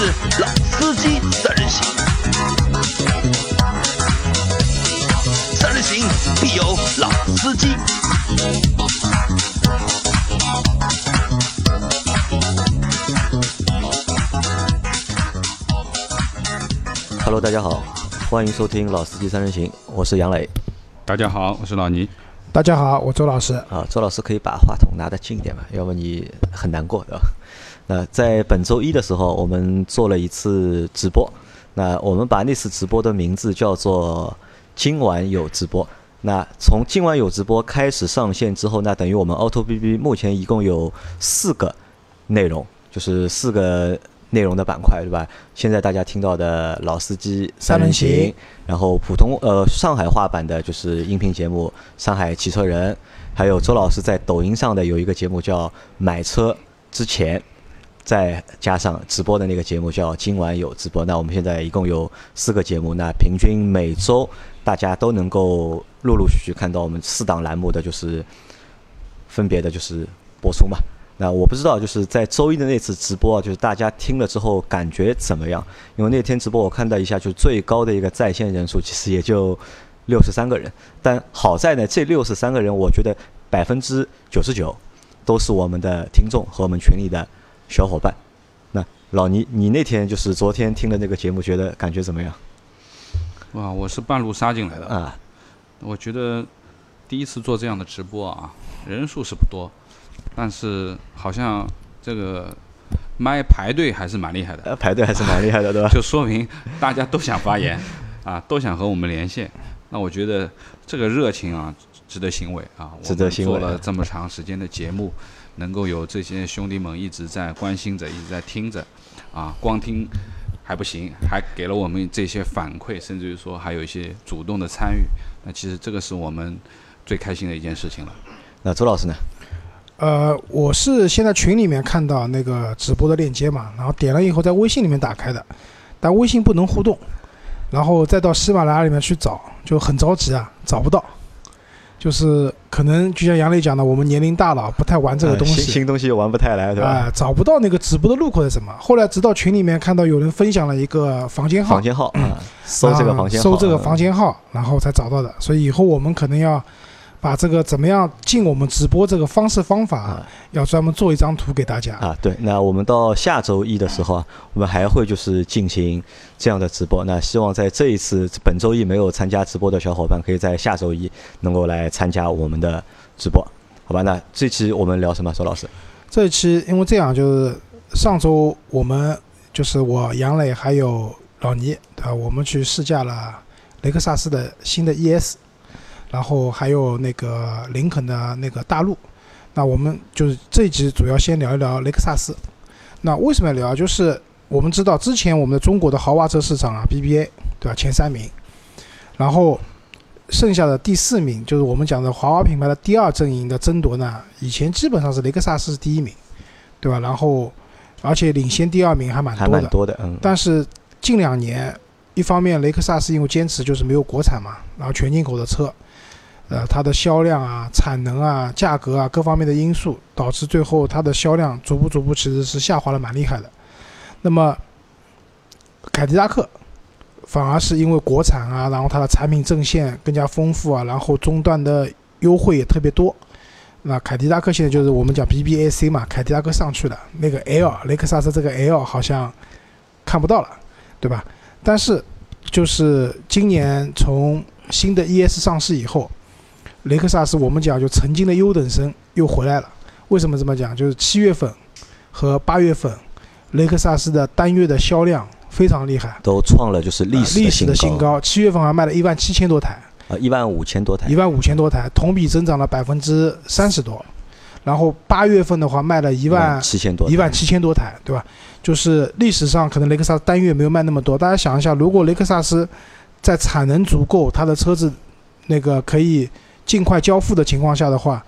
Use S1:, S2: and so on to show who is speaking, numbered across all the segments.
S1: 是老司机三人行，三人行必有老司机。
S2: Hello，大家好，欢迎收听《老司机三人行》，我是杨磊。
S3: 大家好，我是老倪。
S4: 大家好，我周老师。
S2: 啊，周老师可以把话筒拿得近一点嘛，要不你很难过，对吧？那在本周一的时候，我们做了一次直播。那我们把那次直播的名字叫做“今晚有直播”。那从今晚有直播开始上线之后，那等于我们 Auto BB 目前一共有四个内容，就是四个内容的板块，对吧？现在大家听到的老司机三人行，然后普通呃上海话版的就是音频节目《上海汽车人》，还有周老师在抖音上的有一个节目叫《买车之前》。再加上直播的那个节目叫今晚有直播，那我们现在一共有四个节目，那平均每周大家都能够陆陆续续看到我们四档栏目的就是分别的就是播出嘛。那我不知道就是在周一的那次直播啊，就是大家听了之后感觉怎么样？因为那天直播我看到一下，就最高的一个在线人数其实也就六十三个人，但好在呢，这六十三个人我觉得百分之九十九都是我们的听众和我们群里的。小伙伴，那老倪，你那天就是昨天听的那个节目，觉得感觉怎么样？
S3: 哇，我是半路杀进来的
S2: 啊！
S3: 我觉得第一次做这样的直播啊，人数是不多，但是好像这个麦排队还是蛮厉害的。
S2: 呃，排队还是蛮厉害的，对吧？
S3: 就说明大家都想发言啊，都想和我们连线。那我觉得这个热情啊，值得欣慰啊！
S2: 值得欣
S3: 慰。做了这么长时间的节目。能够有这些兄弟们一直在关心着，一直在听着，啊，光听还不行，还给了我们这些反馈，甚至于说还有一些主动的参与，那其实这个是我们最开心的一件事情了。
S2: 那周老师呢？
S4: 呃，我是先在群里面看到那个直播的链接嘛，然后点了以后在微信里面打开的，但微信不能互动，然后再到喜马拉雅里面去找，就很着急啊，找不到。就是可能就像杨磊讲的，我们年龄大了，不太玩这个东西，
S2: 新东西玩不太来，对吧？
S4: 啊，找不到那个直播的入口是什么？后来直到群里面看到有人分享了一个房间号，
S2: 房间号，嗯，搜这个房间
S4: 号，搜这个房间号，然后才找到的。所以以后我们可能要。把这个怎么样进我们直播这个方式方法，要专门做一张图给大家
S2: 啊。对，那我们到下周一的时候啊，我们还会就是进行这样的直播。那希望在这一次本周一没有参加直播的小伙伴，可以在下周一能够来参加我们的直播，好吧？那这期我们聊什么？周老师，
S4: 这一期因为这样，就是上周我们就是我杨磊还有老倪，对吧？我们去试驾了雷克萨斯的新的 ES。然后还有那个林肯的那个大陆，那我们就是这一集主要先聊一聊雷克萨斯。那为什么要聊？就是我们知道之前我们的中国的豪华车市场啊，BBA 对吧？前三名，然后剩下的第四名就是我们讲的豪华品牌的第二阵营的争夺呢，以前基本上是雷克萨斯是第一名，对吧？然后而且领先第二名还蛮多的，
S2: 还蛮多的，嗯。
S4: 但是近两年，一方面雷克萨斯因为坚持就是没有国产嘛，然后全进口的车。呃，它的销量啊、产能啊、价格啊各方面的因素，导致最后它的销量逐步逐步其实是下滑的蛮厉害的。那么，凯迪拉克反而是因为国产啊，然后它的产品阵线更加丰富啊，然后终端的优惠也特别多。那凯迪拉克现在就是我们讲 BBAC 嘛，凯迪拉克上去了，那个 L 雷克萨斯这个 L 好像看不到了，对吧？但是就是今年从新的 ES 上市以后。雷克萨斯，我们讲就曾经的优等生又回来了。为什么这么讲？就是七月份和八月份，雷克萨斯的单月的销量非常厉害，
S2: 都创了就是历
S4: 史历史的新高。七月份还卖了一万七千多台，
S2: 啊，一万五千多台，
S4: 一万五千多台，同比增长了百分之三十多。然后八月份的话，卖了一万
S2: 七千多，
S4: 一万七千多台，对吧？就是历史上可能雷克萨斯单月没有卖那么多。大家想一下，如果雷克萨斯在产能足够，它的车子那个可以。尽快交付的情况下的话，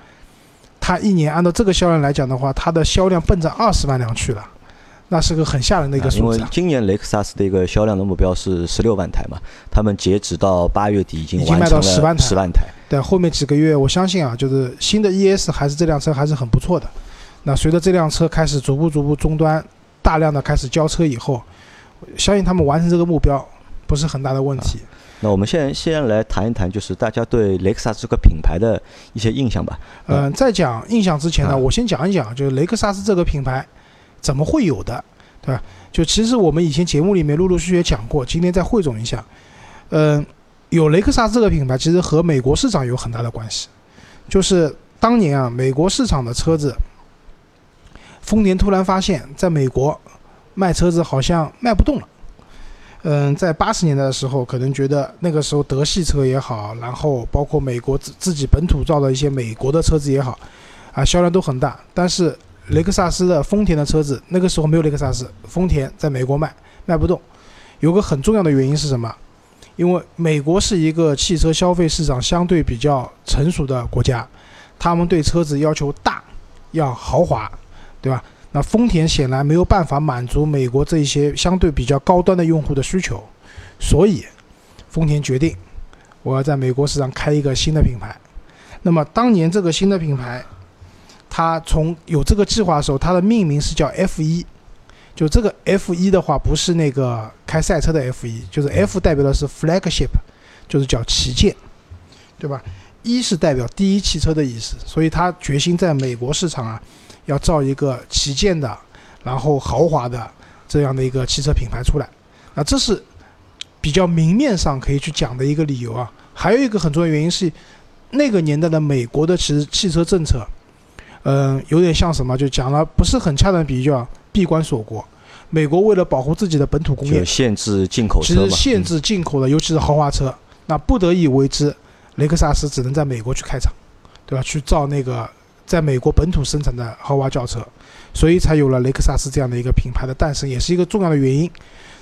S4: 它一年按照这个销量来讲的话，它的销量奔着二十万辆去了，那是个很吓人的一个数
S2: 字。因为今年雷克萨斯的一个销量的目标是十六万台嘛，他们截止到八月底已经
S4: 已经卖到十万
S2: 台。十万台。
S4: 对，后面几个月我相信啊，就是新的 ES 还是这辆车还是很不错的。那随着这辆车开始逐步逐步终端大量的开始交车以后，相信他们完成这个目标不是很大的问题。
S2: 那我们先先来谈一谈，就是大家对雷克萨斯这个品牌的一些印象吧。
S4: 嗯、在讲印象之前呢，
S2: 啊
S4: 我先讲一讲，就是雷克萨斯这个品牌怎么会有的，对吧？就其实我们以前节目里面陆陆续续也讲过，今天再汇总一下。嗯、有雷克萨斯这个品牌，其实和美国市场有很大的关系。就是当年啊，美国市场的车子，丰田突然发现，在美国卖车子好像卖不动了。嗯，在八十年代的时候，可能觉得那个时候德系车也好，然后包括美国自自己本土造的一些美国的车子也好，啊，销量都很大。但是雷克萨斯的丰田的车子，那个时候没有雷克萨斯，丰田在美国卖卖不动。有个很重要的原因是什么？因为美国是一个汽车消费市场相对比较成熟的国家，他们对车子要求大，要豪华，对吧？那丰田显然没有办法满足美国这一些相对比较高端的用户的需求，所以丰田决定我要在美国市场开一个新的品牌。那么当年这个新的品牌，它从有这个计划的时候，它的命名是叫 F 一。就这个 F 一的话，不是那个开赛车的 F 一，就是 F 代表的是 flagship，就是叫旗舰，对吧？一是代表第一汽车的意思，所以他决心在美国市场啊，要造一个旗舰的，然后豪华的这样的一个汽车品牌出来。那，这是比较明面上可以去讲的一个理由啊。还有一个很重要原因是，那个年代的美国的其实汽车政策，嗯、有点像什么，就讲了不是很恰当的比喻，叫闭关锁国。美国为了保护自己的本土工业，
S2: 限制进口
S4: 其实限制进口的，尤其是豪华车，那不得已为之，雷克萨斯只能在美国去开厂，对吧？去造那个在美国本土生产的豪华轿车，所以才有了雷克萨斯这样的一个品牌的诞生，也是一个重要的原因。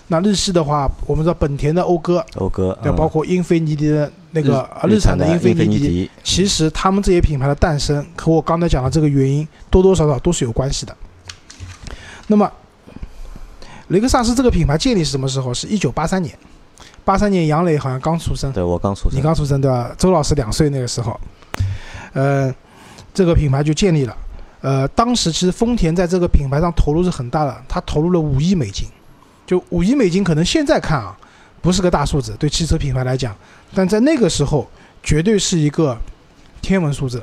S4: 那日系的话，我们知道本田的讴歌，
S2: 讴歌，
S4: 对包括英菲尼迪的那个啊日产的
S2: 英
S4: 英菲尼迪，
S2: 迪，
S4: 其实他们这些品牌的诞生和我刚才讲的这个原因多多少少都是有关系的。那么，雷克萨斯这个品牌建立是什么时候？是一九八三年。八三年，杨磊好像刚出生，
S2: 对我刚出生，
S4: 你刚出生对吧？周老师两岁那个时候，呃，这个品牌就建立了。呃，当时其实丰田在这个品牌上投入是很大的，他投入了五亿美金。就五亿美金，可能现在看啊，不是个大数字，对汽车品牌来讲，但在那个时候绝对是一个天文数字。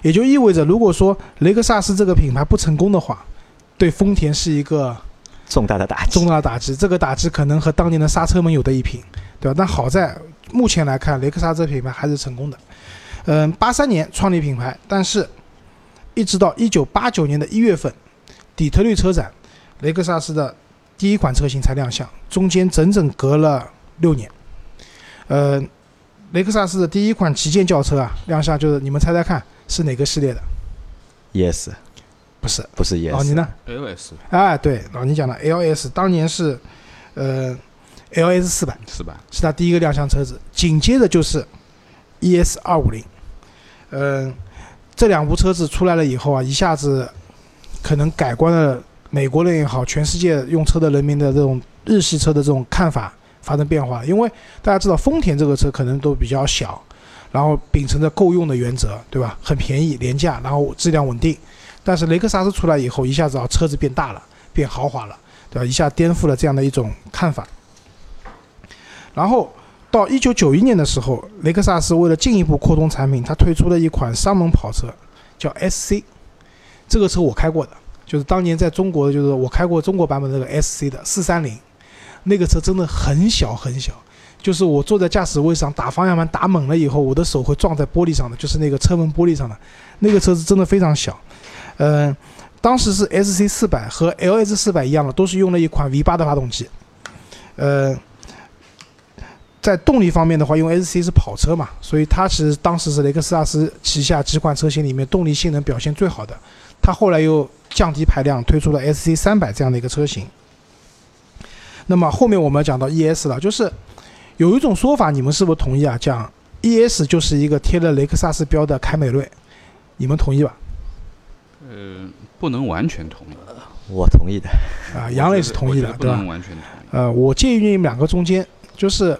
S4: 也就意味着，如果说雷克萨斯这个品牌不成功的话，对丰田是一个
S2: 重大的打击，
S4: 重大的打击。这个打击可能和当年的刹车门有的一拼，对吧？但好在目前来看，雷克萨斯品牌还是成功的。嗯，八三年创立品牌，但是一直到一九八九年的一月份，底特律车展，雷克萨斯的第一款车型才亮相，中间整整隔了六年。呃，雷克萨斯的第一款旗舰轿车啊亮相，就是你们猜猜看是哪个系列的
S2: ？，yes，
S4: 不是，
S2: 不是 yes，
S4: 老倪呢
S3: ？LS
S4: 哎，对，老倪讲的 LS 当年是，呃，LS 四百
S3: 是吧？
S4: 是他第一个亮相车子，紧接着就是 ES 二五零，嗯，这两部车子出来了以后啊，一下子可能改观了美国人也好，全世界用车的人民的这种日系车的这种看法发生变化。因为大家知道丰田这个车可能都比较小，然后秉承着够用的原则，对吧？很便宜、廉价，然后质量稳定。但是雷克萨斯出来以后，一下子啊车子变大了，变豪华了，对吧？一下颠覆了这样的一种看法。然后到一九九一年的时候，雷克萨斯为了进一步扩充产品，它推出了一款商门跑车，叫 SC。这个车我开过的，就是当年在中国，就是我开过中国版本这个 SC 的四三零，那个车真的很小很小，就是我坐在驾驶位上打方向盘打猛了以后，我的手会撞在玻璃上的，就是那个车门玻璃上的。那个车子真的非常小，嗯、当时是 SC 四百和 LS 四百一样的，都是用了一款 V 八的发动机，呃。在动力方面的话，因为 SC 是跑车嘛，所以它其实当时是雷克萨斯旗下几款车型里面动力性能表现最好的。它后来又降低排量，推出了 SC 三百这样的一个车型。那么后面我们讲到 ES 了，就是有一种说法，你们是不是同意啊？讲 ES 就是一个贴了雷克萨斯标的凯美瑞，你们同意吧？
S3: 呃，不能完全同意。
S2: 我同意的，
S4: 啊，杨磊是同意的，对吧
S3: 不能？完全同意。
S4: 呃，我介于你们两个中间，就是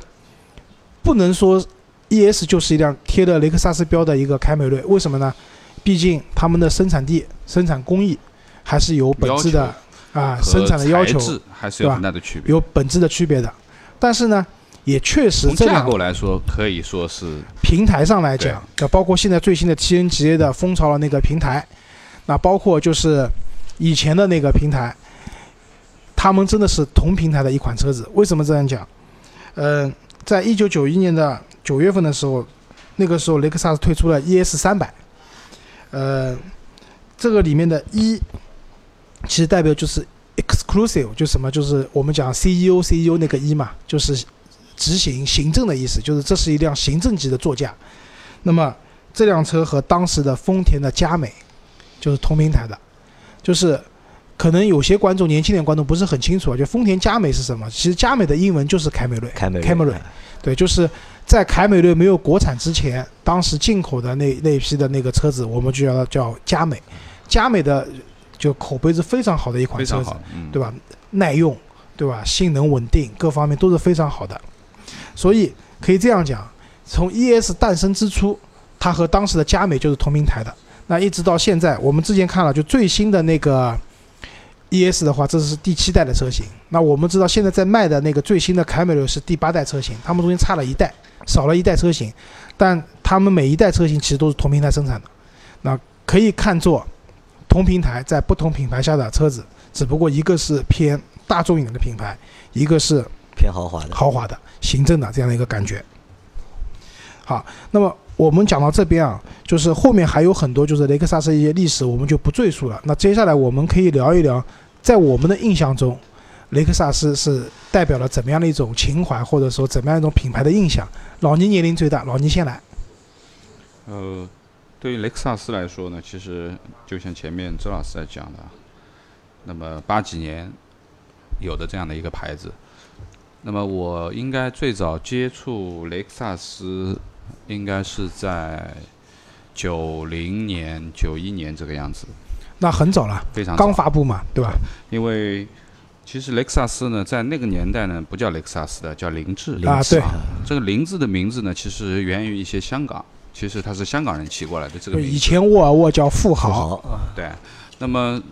S4: 不能说 ES 就是一辆贴了雷克萨斯标的一个凯美瑞，为什么呢？毕竟他们的生产地、生产工艺还是有本质的啊生产的要求
S3: 还是有很大的区别。
S4: 有本质的区别的。但是呢，也确实
S3: 从架
S4: 这两
S3: 构来说，可以说是
S4: 平台上来讲，那包括现在最新的 TNGA 的蜂巢的那个平台，那包括就是以前的那个平台，他们真的是同平台的一款车子。为什么这样讲？嗯、在一九九一年的九月份的时候，那个时候雷克萨斯推出了 ES 三百，呃，这个里面的一、其实代表就是 exclusive，就什么就是我们讲 CEO CEO 那个一嘛，就是执行行政的意思，就是这是一辆行政级的座驾。那么这辆车和当时的丰田的佳美就是同平台的，就是可能有些观众年轻点观众不是很清楚啊，就丰田佳美是什么？其实佳美的英文就是凯美瑞，
S2: 凯美瑞，
S4: 凯美瑞对，就是在凯美瑞没有国产之前，当时进口的那那一批的那个车子，我们就叫它叫佳美。佳美的就口碑是非常好的一款车子对吧？耐用，对吧？性能稳定，各方面都是非常好的。所以可以这样讲，从 ES 诞生之初，它和当时的佳美就是同平台的。那一直到现在，我们之前看了，就最新的那个 ES 的话，这是第七代的车型。那我们知道现在在卖的那个最新的凯美瑞是第八代车型，它们中间差了一代，少了一代车型，但他们每一代车型其实都是同平台生产的。那可以看作同平台在不同品牌下的车子，只不过一个是偏大众一点的品牌，一个是
S2: 偏豪华的。
S4: 豪华的、行政的这样的一个感觉。好，那么我们讲到这边啊，就是后面还有很多就是雷克萨斯一些历史，我们就不赘述了。那接下来我们可以聊一聊，在我们的印象中，雷克萨斯是代表了怎么样的一种情怀，或者说怎么样一种品牌的印象。老倪年龄最大，老倪先来。
S3: 呃，对于雷克萨斯来说呢，其实就像前面周老师在讲的，那么八几年有的这样的一个牌子，那么我应该最早接触雷克萨斯，应该是在九零年、九一年这个样子，
S4: 那很早了，
S3: 非常
S4: 刚发布嘛，对吧？
S3: 因为其实雷克萨斯呢，在那个年代呢，不叫雷克萨斯的，叫凌志。
S4: 啊对
S3: 这个凌志的名字呢，其实源于一些香港，其实它是香港人起过来的这个名字。
S4: 以前沃尔沃叫富
S2: 富
S4: 豪，
S2: 豪，
S3: 对，那么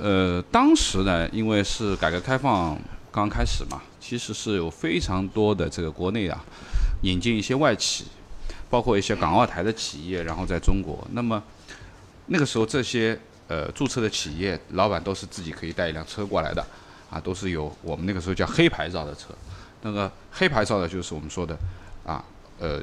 S3: 呃，当时呢，因为是改革开放刚开始嘛，其实是有非常多的这个国内啊引进一些外企，包括一些港澳台的企业，然后在中国。那么那个时候这些呃注册的企业老板都是自己可以带一辆车过来的，啊，都是有我们那个时候叫黑牌照的车。那个黑牌照的就是我们说的啊呃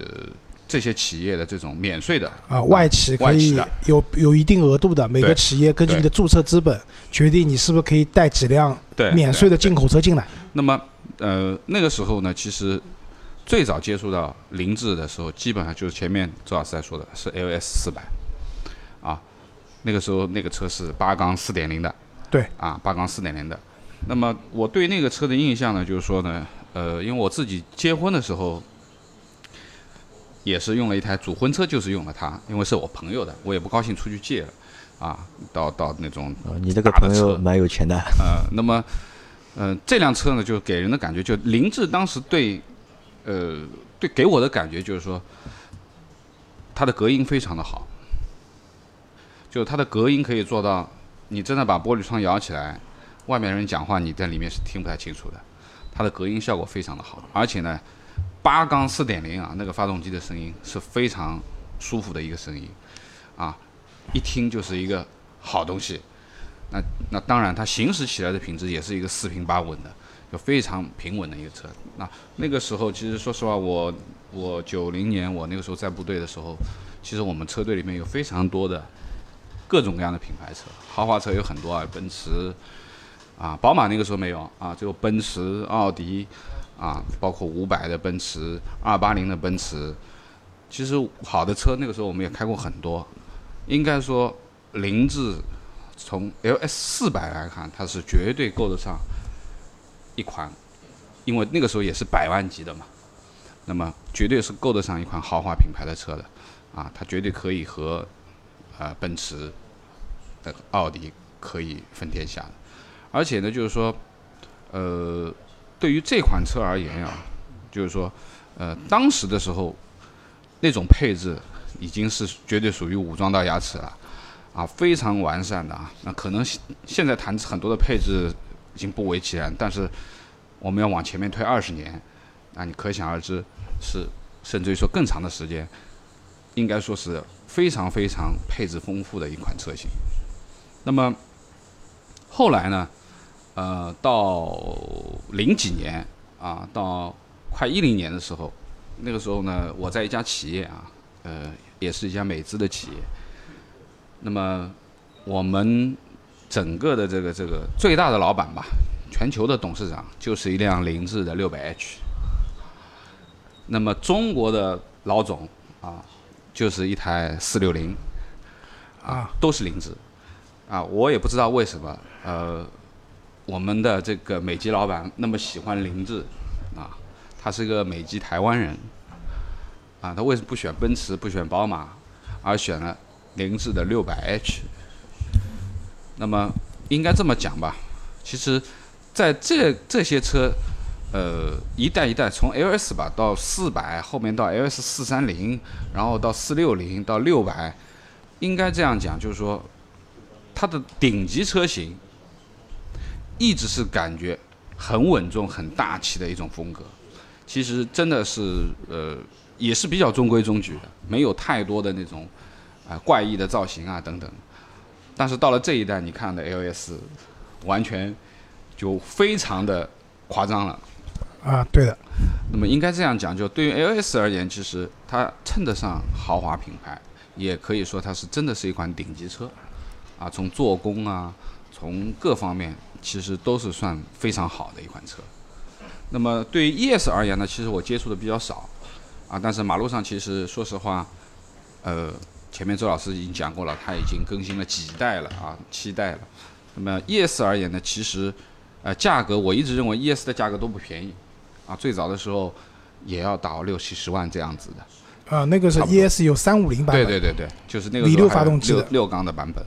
S3: 这些企业的这种免税的
S4: 啊，外企可以有有一定额度的，每个企业根据你的注册资本决定你是不是可以带几辆
S3: 对
S4: 免税的进口车进来。
S3: 那么，呃，那个时候呢，其实最早接触到凌志的时候，基本上就是前面周老师在说的是 LS 四百，啊，那个时候那个车是八缸四点零的，
S4: 对，
S3: 啊，八缸四点零的。那么我对那个车的印象呢，就是说呢，呃，因为我自己结婚的时候。也是用了一台主婚车，就是用了它，因为是我朋友的，我也不高兴出去借了，啊，到到那种
S2: 呃你这个朋友蛮有钱的，
S3: 呃，那么，呃，这辆车呢，就给人的感觉，就凌志当时对，呃，对给我的感觉就是说，它的隔音非常的好，就它的隔音可以做到，你真的把玻璃窗摇起来，外面人讲话你在里面是听不太清楚的，它的隔音效果非常的好，而且呢，八缸四点零啊，那个发动机的声音是非常舒服的一个声音，啊，一听就是一个好东西。那那当然，它行驶起来的品质也是一个四平八稳的，就非常平稳的一个车。那那个时候，其实说实话，我我九零年我那个时候在部队的时候，其实我们车队里面有非常多的各种各样的品牌车，豪华车有很多啊，奔驰啊，宝马那个时候没有啊，只有奔驰、奥迪啊，包括五百的奔驰、二八零的奔驰。其实好的车那个时候我们也开过很多，应该说凌志从 LS 四百来看，它是绝对够得上一款，因为那个时候也是百万级的嘛，那么绝对是够得上一款豪华品牌的车的，啊，它绝对可以和呃奔驰、的奥迪可以分天下的，而且呢，就是说，呃，对于这款车而言啊，就是说，呃，当时的时候那种配置已经是绝对属于武装到牙齿了。啊，非常完善的啊。那可能现现在谈很多的配置已经不为其然，但是我们要往前面推二十年，那你可想而知是甚至于说更长的时间，应该说是非常非常配置丰富的一款车型。那么后来呢，呃，到零几年啊，到快一零年的时候，那个时候呢，我在一家企业啊，呃，也是一家美资的企业。那么我们整个的这个这个最大的老板吧，全球的董事长就是一辆凌志的六百 H。那么中国的老总啊，就是一台四六零，
S4: 啊，
S3: 都是凌志。啊，我也不知道为什么，呃，我们的这个美籍老板那么喜欢凌志，啊，他是个美籍台湾人，啊，他为什么不选奔驰，不选宝马，而选了凌志的六百 H？那么应该这么讲吧，其实在这这些车，呃，一代一代从 LS 吧到四百，后面到 LS 四三零，然后到四六零到六百，应该这样讲，就是说。它的顶级车型一直是感觉很稳重、很大气的一种风格，其实真的是呃也是比较中规中矩的，没有太多的那种啊怪异的造型啊等等。但是到了这一代，你看的 LS 完全就非常的夸张了。
S4: 啊，对的。
S3: 那么应该这样讲，就对于 LS 而言，其实它称得上豪华品牌，也可以说它是真的是一款顶级车。啊，从做工啊，从各方面其实都是算非常好的一款车。那么对于 ES 而言呢，其实我接触的比较少，啊，但是马路上其实说实话，呃，前面周老师已经讲过了，它已经更新了几代了啊，七代了。那么 ES 而言呢，其实呃价格我一直认为 ES 的价格都不便宜，啊，最早的时候也要到六七十万这样子的。
S4: 啊，那个是 ES 有三五零版
S3: 本，对对对对，就是那个
S4: 六发动机
S3: 六六缸的版本。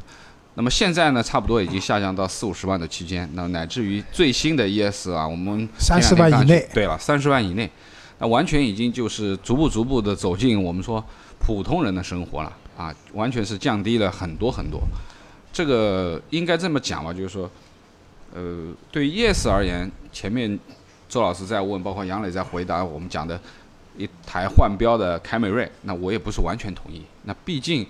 S3: 那么现在呢，差不多已经下降到四五十万的区间，那乃至于最新的 ES 啊，我们
S4: 三十万以内，
S3: 对了，三十万以内，那完全已经就是逐步逐步的走进我们说普通人的生活了啊，完全是降低了很多很多。这个应该这么讲吧，就是说，呃，对于 ES 而言，前面周老师在问，包括杨磊在回答我们讲的一台换标的凯美瑞，那我也不是完全同意，那毕竟，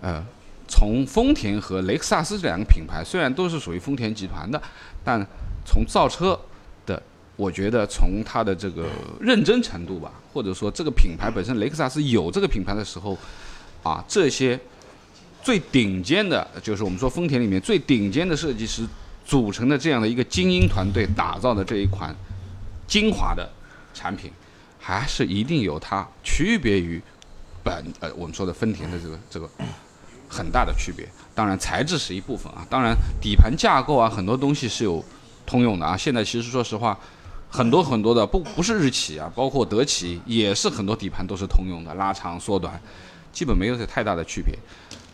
S3: 呃。从丰田和雷克萨斯这两个品牌，虽然都是属于丰田集团的，但从造车的，我觉得从它的这个认真程度吧，或者说这个品牌本身，雷克萨斯有这个品牌的时候，啊，这些最顶尖的，就是我们说丰田里面最顶尖的设计师组成的这样的一个精英团队打造的这一款精华的产品，还是一定有它区别于本呃我们说的丰田的这个这个。很大的区别，当然材质是一部分啊，当然底盘架构啊，很多东西是有通用的啊。现在其实说实话，很多很多的不不是日企啊，包括德企也是很多底盘都是通用的，拉长缩短，基本没有太大的区别。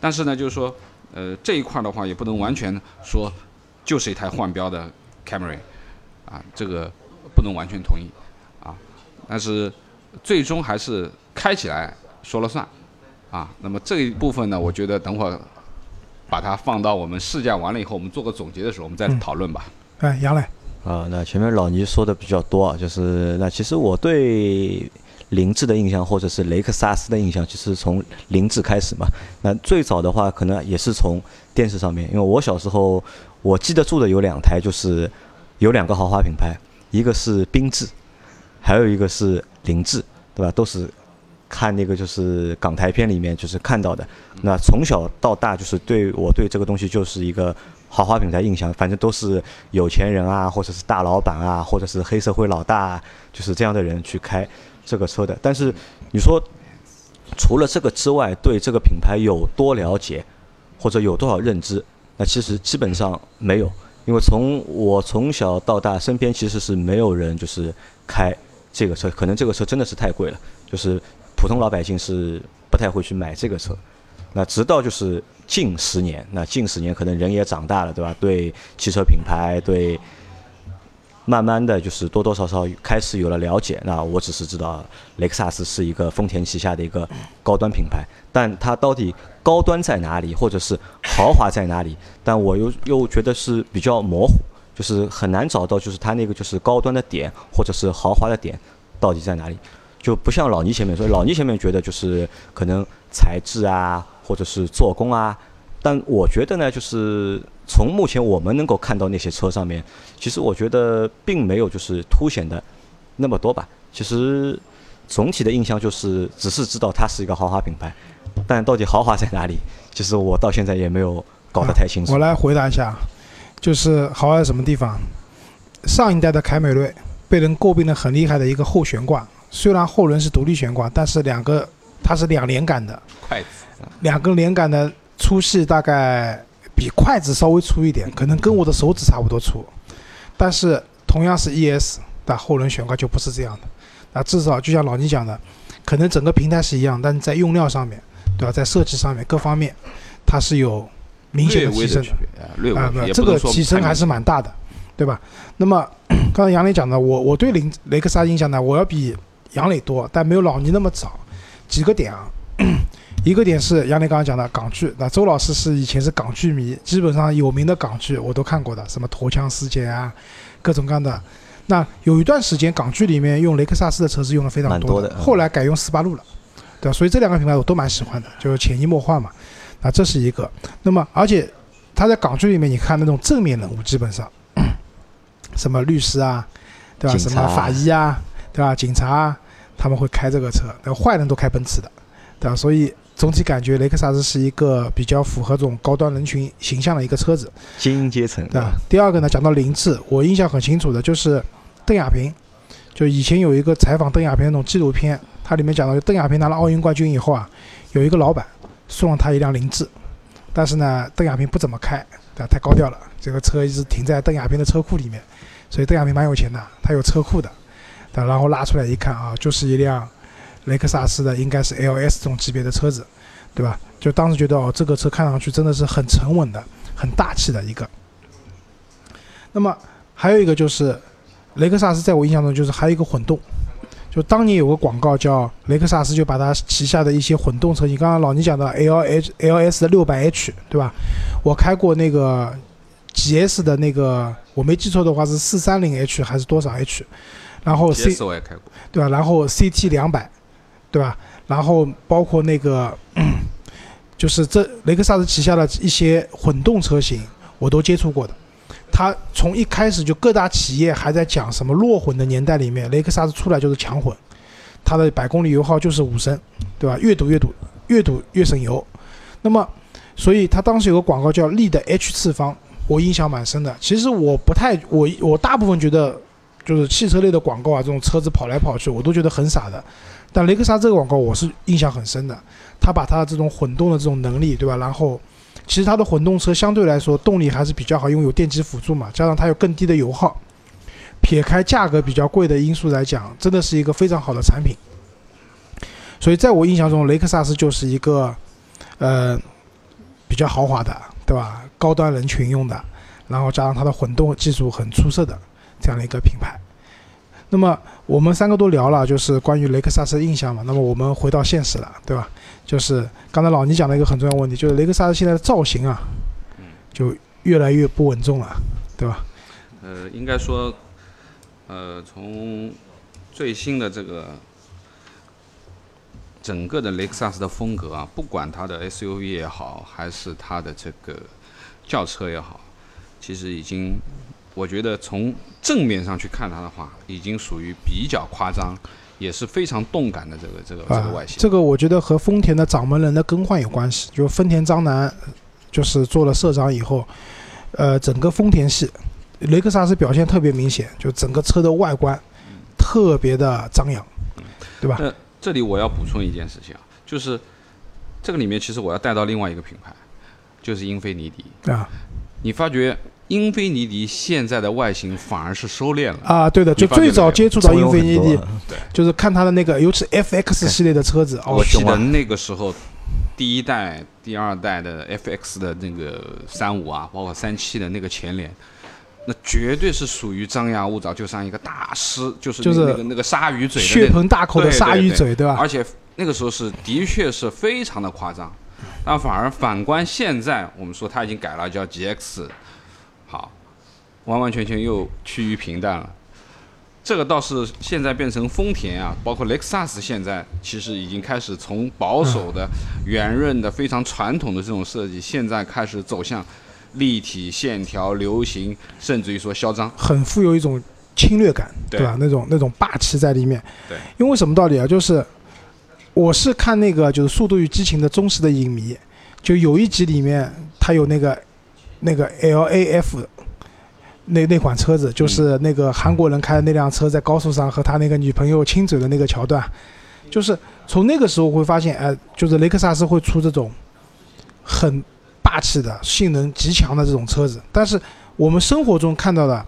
S3: 但是呢，就是说，呃，这一块的话也不能完全说就是一台换标的 Camry 啊，这个不能完全同意啊。但是最终还是开起来说了算。啊，那么这一部分呢，我觉得等会儿把它放到我们试驾完了以后，我们做个总结的时候，我们再讨论吧。
S4: 哎，杨磊。
S2: 啊，那前面老倪说的比较多啊，就是那其实我对凌志的印象，或者是雷克萨斯的印象，其实从凌志开始嘛。那最早的话，可能也是从电视上面，因为我小时候我记得住的有两台，就是有两个豪华品牌，一个是缤智，还有一个是凌志，对吧？都是。看那个就是港台片里面就是看到的，那从小到大就是对我对这个东西就是一个豪华品牌印象，反正都是有钱人啊，或者是大老板啊，或者是黑社会老大，就是这样的人去开这个车的。但是你说除了这个之外，对这个品牌有多了解或者有多少认知？那其实基本上没有，因为从我从小到大身边其实是没有人就是开这个车，可能这个车真的是太贵了，就是。普通老百姓是不太会去买这个车，那直到就是近十年，那近十年可能人也长大了，对吧？对汽车品牌，对慢慢的就是多多少少开始有了了解。那我只是知道雷克萨斯是一个丰田旗下的一个高端品牌，但它到底高端在哪里，或者是豪华在哪里？但我又又觉得是比较模糊，就是很难找到就是它那个就是高端的点或者是豪华的点到底在哪里。就不像老倪前面说，老倪前面觉得就是可能材质啊，或者是做工啊，但我觉得呢，就是从目前我们能够看到那些车上面，其实我觉得并没有就是凸显的那么多吧。其实总体的印象就是只是知道它是一个豪华品牌，但到底豪华在哪里，其实我到现在也没有搞得太清楚。
S4: 我来回答一下，就是豪华在什么地方？上一代的凯美瑞被人诟病的很厉害的一个后悬挂。虽然后轮是独立悬挂，但是两个它是两连杆的，
S3: 筷子，
S4: 两根连杆的粗细大概比筷子稍微粗一点，可能跟我的手指差不多粗。但是同样是 ES 但后轮悬挂就不是这样的，那至少就像老倪讲的，可能整个平台是一样，但是在用料上面，对吧？在设计上面各方面，它是有明显的提升
S3: 的，啊，
S4: 这个提升还是蛮大的，对吧？那么 刚才杨磊讲的，我我对雷雷克萨印象呢，我要比。杨磊多，但没有老倪那么早。几个点啊，一个点是杨林刚刚讲的港剧。那周老师是以前是港剧迷，基本上有名的港剧我都看过的，什么《陀枪师姐》啊，各种各样的。那有一段时间港剧里面用雷克萨斯的车是用的非常
S2: 多
S4: 的，后来改用斯巴鲁了，对吧？所以这两个品牌我都蛮喜欢的，就是潜移默化嘛。那这是一个。那么而且他在港剧里面，你看那种正面人物，基本上什么律师啊，对吧？什么法医啊，对吧？警察啊。他们会开这个车，那坏人都开奔驰的，对吧？所以总体感觉雷克萨斯是一个比较符合这种高端人群形象的一个车子，
S2: 精英阶层，
S4: 对吧？第二个呢，讲到凌志，我印象很清楚的就是邓亚萍，就以前有一个采访邓亚萍那种纪录片，它里面讲到邓亚萍拿了奥运冠军以后啊，有一个老板送了他一辆凌志，但是呢，邓亚萍不怎么开，对吧？太高调了，这个车一直停在邓亚萍的车库里面，所以邓亚萍蛮有钱的，他有车库的。然后拉出来一看啊，就是一辆雷克萨斯的，应该是 LS 这种级别的车子，对吧？就当时觉得哦，这个车看上去真的是很沉稳的、很大气的一个。那么还有一个就是雷克萨斯，在我印象中就是还有一个混动，就当年有个广告叫雷克萨斯就把它旗下的一些混动车型，刚刚老倪讲的 LH、LS 的六百 H，对吧？我开过那个 GS 的那个，我没记错的话是四三零 H 还是多少 H？然后 C
S3: 我也开过，
S4: 对吧？然后 CT 两百，对吧？然后包括那个，就是这雷克萨斯旗下的一些混动车型，我都接触过的。它从一开始就各大企业还在讲什么弱混的年代里面，雷克萨斯出来就是强混，它的百公里油耗就是五升，对吧？越堵越堵，越堵越省油。那么，所以它当时有个广告叫力的 H 次方，我印象蛮深的。其实我不太，我我大部分觉得。就是汽车类的广告啊，这种车子跑来跑去，我都觉得很傻的。但雷克萨斯这个广告我是印象很深的，他把他的这种混动的这种能力，对吧？然后，其实它的混动车相对来说动力还是比较好，因为有电机辅助嘛，加上它有更低的油耗，撇开价格比较贵的因素来讲，真的是一个非常好的产品。所以在我印象中，雷克萨斯就是一个，呃，比较豪华的，对吧？高端人群用的，然后加上它的混动技术很出色的。这样的一个品牌，那么我们三个都聊了，就是关于雷克萨斯的印象嘛。那么我们回到现实了，对吧？就是刚才老倪讲了一个很重要问题，就是雷克萨斯现在的造型啊，就越来越不稳重了，对吧？
S3: 呃，应该说，呃，从最新的这个整个的雷克萨斯的风格啊，不管它的 SUV 也好，还是它的这个轿车也好，其实已经。我觉得从正面上去看它的话，已经属于比较夸张，也是非常动感的这个这个这个外形。
S4: 这个我觉得和丰田的掌门人的更换有关系。就丰田章男，就是做了社长以后，呃，整个丰田系，雷克萨斯表现特别明显，就整个车的外观特别的张扬，对吧？
S3: 那这里我要补充一件事情啊，就是这个里面其实我要带到另外一个品牌，就是英菲尼迪
S4: 啊，
S3: 你发觉。英菲尼迪现在的外形反而是收敛了。
S4: 啊，对的，就最早接触到英菲尼迪，
S3: 对，
S4: 就是看它的那个，尤其 FX 系列的车子，
S3: 我记得那个时候，第一代、第二代的 FX 的那个三五啊，包括三七的那个前脸，那绝对是属于张牙舞爪，就像一个大师，就是
S4: 就是
S3: 那个那个鲨鱼嘴的
S4: 血盆大口的鲨鱼嘴，对吧？
S3: 而且那个时候是的确是非常的夸张，但反而反观现在，我们说它已经改了，叫 GX，好，完完全全又趋于平淡了。这个倒是现在变成丰田啊，包括雷克萨斯，现在其实已经开始从保守的、圆润的、非常传统的这种设计，现在开始走向立体线条、流行，甚至于说嚣张。
S4: 很富有一种侵略感，
S3: 对
S4: 对吧？那种那种霸气在里面。
S3: 对，
S4: 因为什么道理啊？就是我是看那个就是《速度与激情》的忠实的影迷，就有一集里面他有那个那个 L A F 那那款车子，就是那个韩国人开的那辆车在高速上和他那个女朋友亲嘴的那个桥段，就是从那个时候会发现，哎、就是雷克萨斯会出这种很霸气的、性能极强的这种车子，但是我们生活中看到的，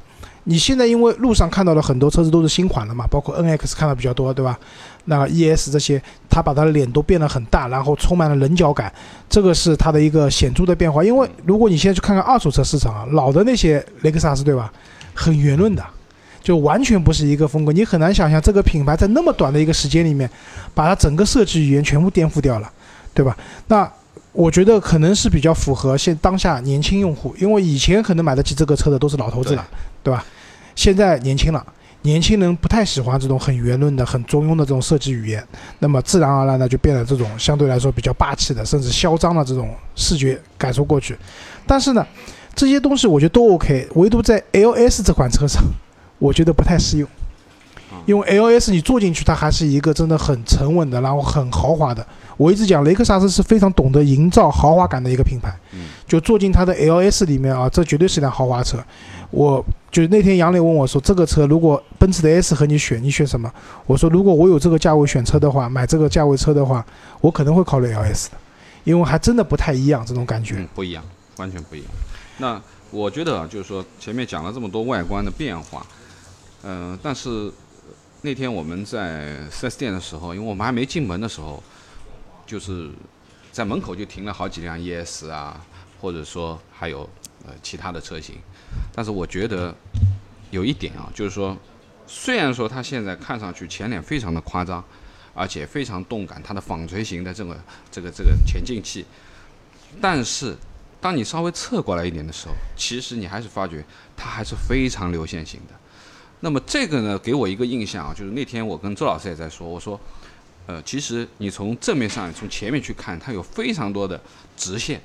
S4: 你现在因为路上看到的很多车子都是新款了嘛，包括 NX 看的比较多，对吧？那 ES 这些，它把它的脸都变得很大，然后充满了棱角感，这个是它的一个显著的变化。因为如果你现在去看看二手车市场啊，老的那些雷克萨斯，对吧？很圆润的，就完全不是一个风格，你很难想象这个品牌在那么短的一个时间里面，把它整个设计语言全部颠覆掉了，对吧？那我觉得可能是比较符合现当下年轻用户，因为以前可能买得起这个车的都是老头子了，对吧？现在年轻了，年轻人不太喜欢这种很圆润的、很中庸的这种设计语言，那么自然而然的就变得这种相对来说比较霸气的，甚至嚣张的这种视觉感受过去。但是呢，这些东西我觉得都 OK，唯独在 LS 这款车上，我觉得不太适用。因为 LS 你坐进去，它还是一个真的很沉稳的，然后很豪华的。我一直讲雷克萨斯是非常懂得营造豪华感的一个品牌，
S3: 嗯
S4: 就坐进它的 LS 里面啊，这绝对是辆豪华车。我就是那天杨磊问我说，这个车如果奔驰的 S 和你选，你选什么？我说如果我有这个价位选车的话，买这个价位车的话，我可能会考虑 LS 的，因为还真的不太一样这种感觉。
S3: 不一样，完全不一样。那我觉得，就是说前面讲了这么多外观的变化，嗯、但是那天我们在 4S 店的时候，因为我们还没进门的时候，就是在门口就停了好几辆 ES 啊，或者说还有呃其他的车型。但是我觉得有一点啊，就是说，虽然说它现在看上去前脸非常的夸张，而且非常动感，它的纺锤形的这个这个这个前进气，但是当你稍微侧过来一点的时候，其实你还是发觉它还是非常流线型的。那么这个呢，给我一个印象啊，就是那天我跟周老师也在说，我说，呃，其实你从正面上，从前面去看，它有非常多的直线，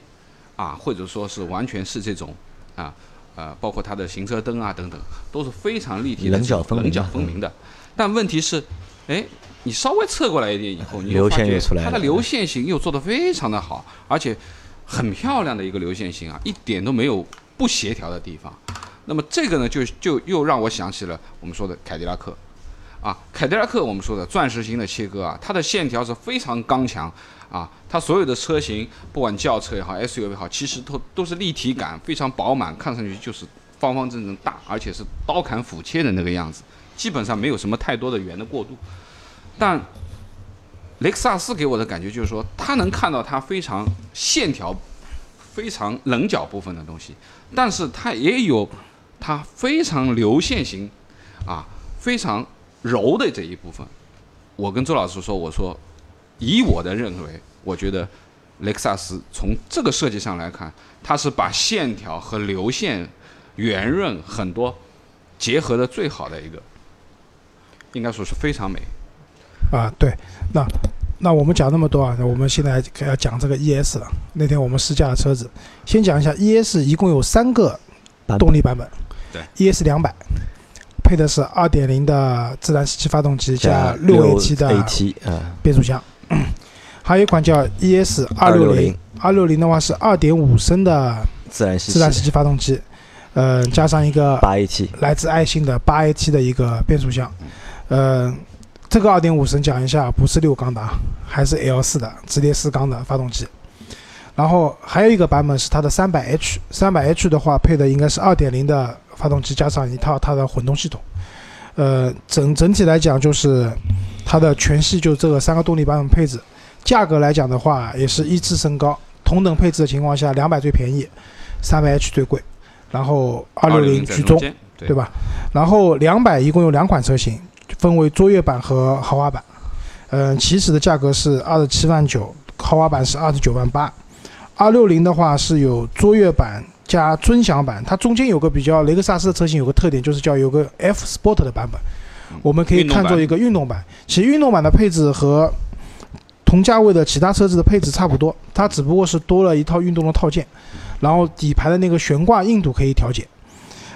S3: 啊，或者说是完全是这种啊，呃，包括它的行车灯啊等等，都是非常立体的
S2: 棱角分明的。
S3: 但问题是，哎，你稍微侧过来一点以后，你
S2: 流
S3: 又发觉
S2: 线又出来了
S3: 它的流线型又做得非常的好，而且很漂亮的一个流线型啊，一点都没有不协调的地方。那么这个呢，就就又让我想起了我们说的凯迪拉克，啊，凯迪拉克我们说的钻石型的切割啊，它的线条是非常刚强啊，它所有的车型，不管轿车也好，SUV 也好，其实都都是立体感非常饱满，看上去就是方方正正大，而且是刀砍斧切的那个样子，基本上没有什么太多的圆的过渡。但雷克萨斯给我的感觉就是说，它能看到它非常线条、非常棱角部分的东西，但是它也有它非常流线型啊，非常柔的这一部分。我跟周老师说，我说以我的认为，我觉得雷克萨斯从这个设计上来看，它是把线条和流线、圆润很多结合的最好的一个，应该说是非常美。
S4: 啊，对，那那我们讲那么多啊，那我们现在要讲这个 ES 了。那天我们试驾的车子，先讲一下 ES 一共有三个动力版本，
S3: 对
S4: ，ES 两百配的是二点零的自然吸气发动机加
S2: 六
S4: 6AT 的
S2: AT 啊，
S4: 变速箱，还有一款叫 ES 二六零，二六零的话是二点五升的
S2: 自然
S4: 自然吸气发动机，呃，加上一个
S2: 八 AT，
S4: 来自爱信的八 AT 的一个变速箱，呃，这个二点五升讲一下，不是六缸的啊，还是 L 四的直列四缸的发动机。然后还有一个版本是它的三百 H，三百 H 的话配的应该是二点零的发动机加上一套它的混动系统。呃，整整体来讲就是它的全系就这个三个动力版本配置，价格来讲的话也是依次升高，同等配置的情况下，两百最便宜，三百 H 最贵。然后二六零居中，
S3: 对？
S4: 吧？然后两百一共有两款车型，分为卓越版和豪华版。嗯，起始的价格是二十七万九，豪华版是二十九万八。二六零的话是有卓越版加尊享版，它中间有个比较雷克萨斯的车型有个特点，就是叫有个 F Sport 的版本，我们可以看作一个运动版。其实运动版的配置和同价位的其他车子的配置差不多，它只不过是多了一套运动的套件，然后底盘的那个悬挂硬度可以调节。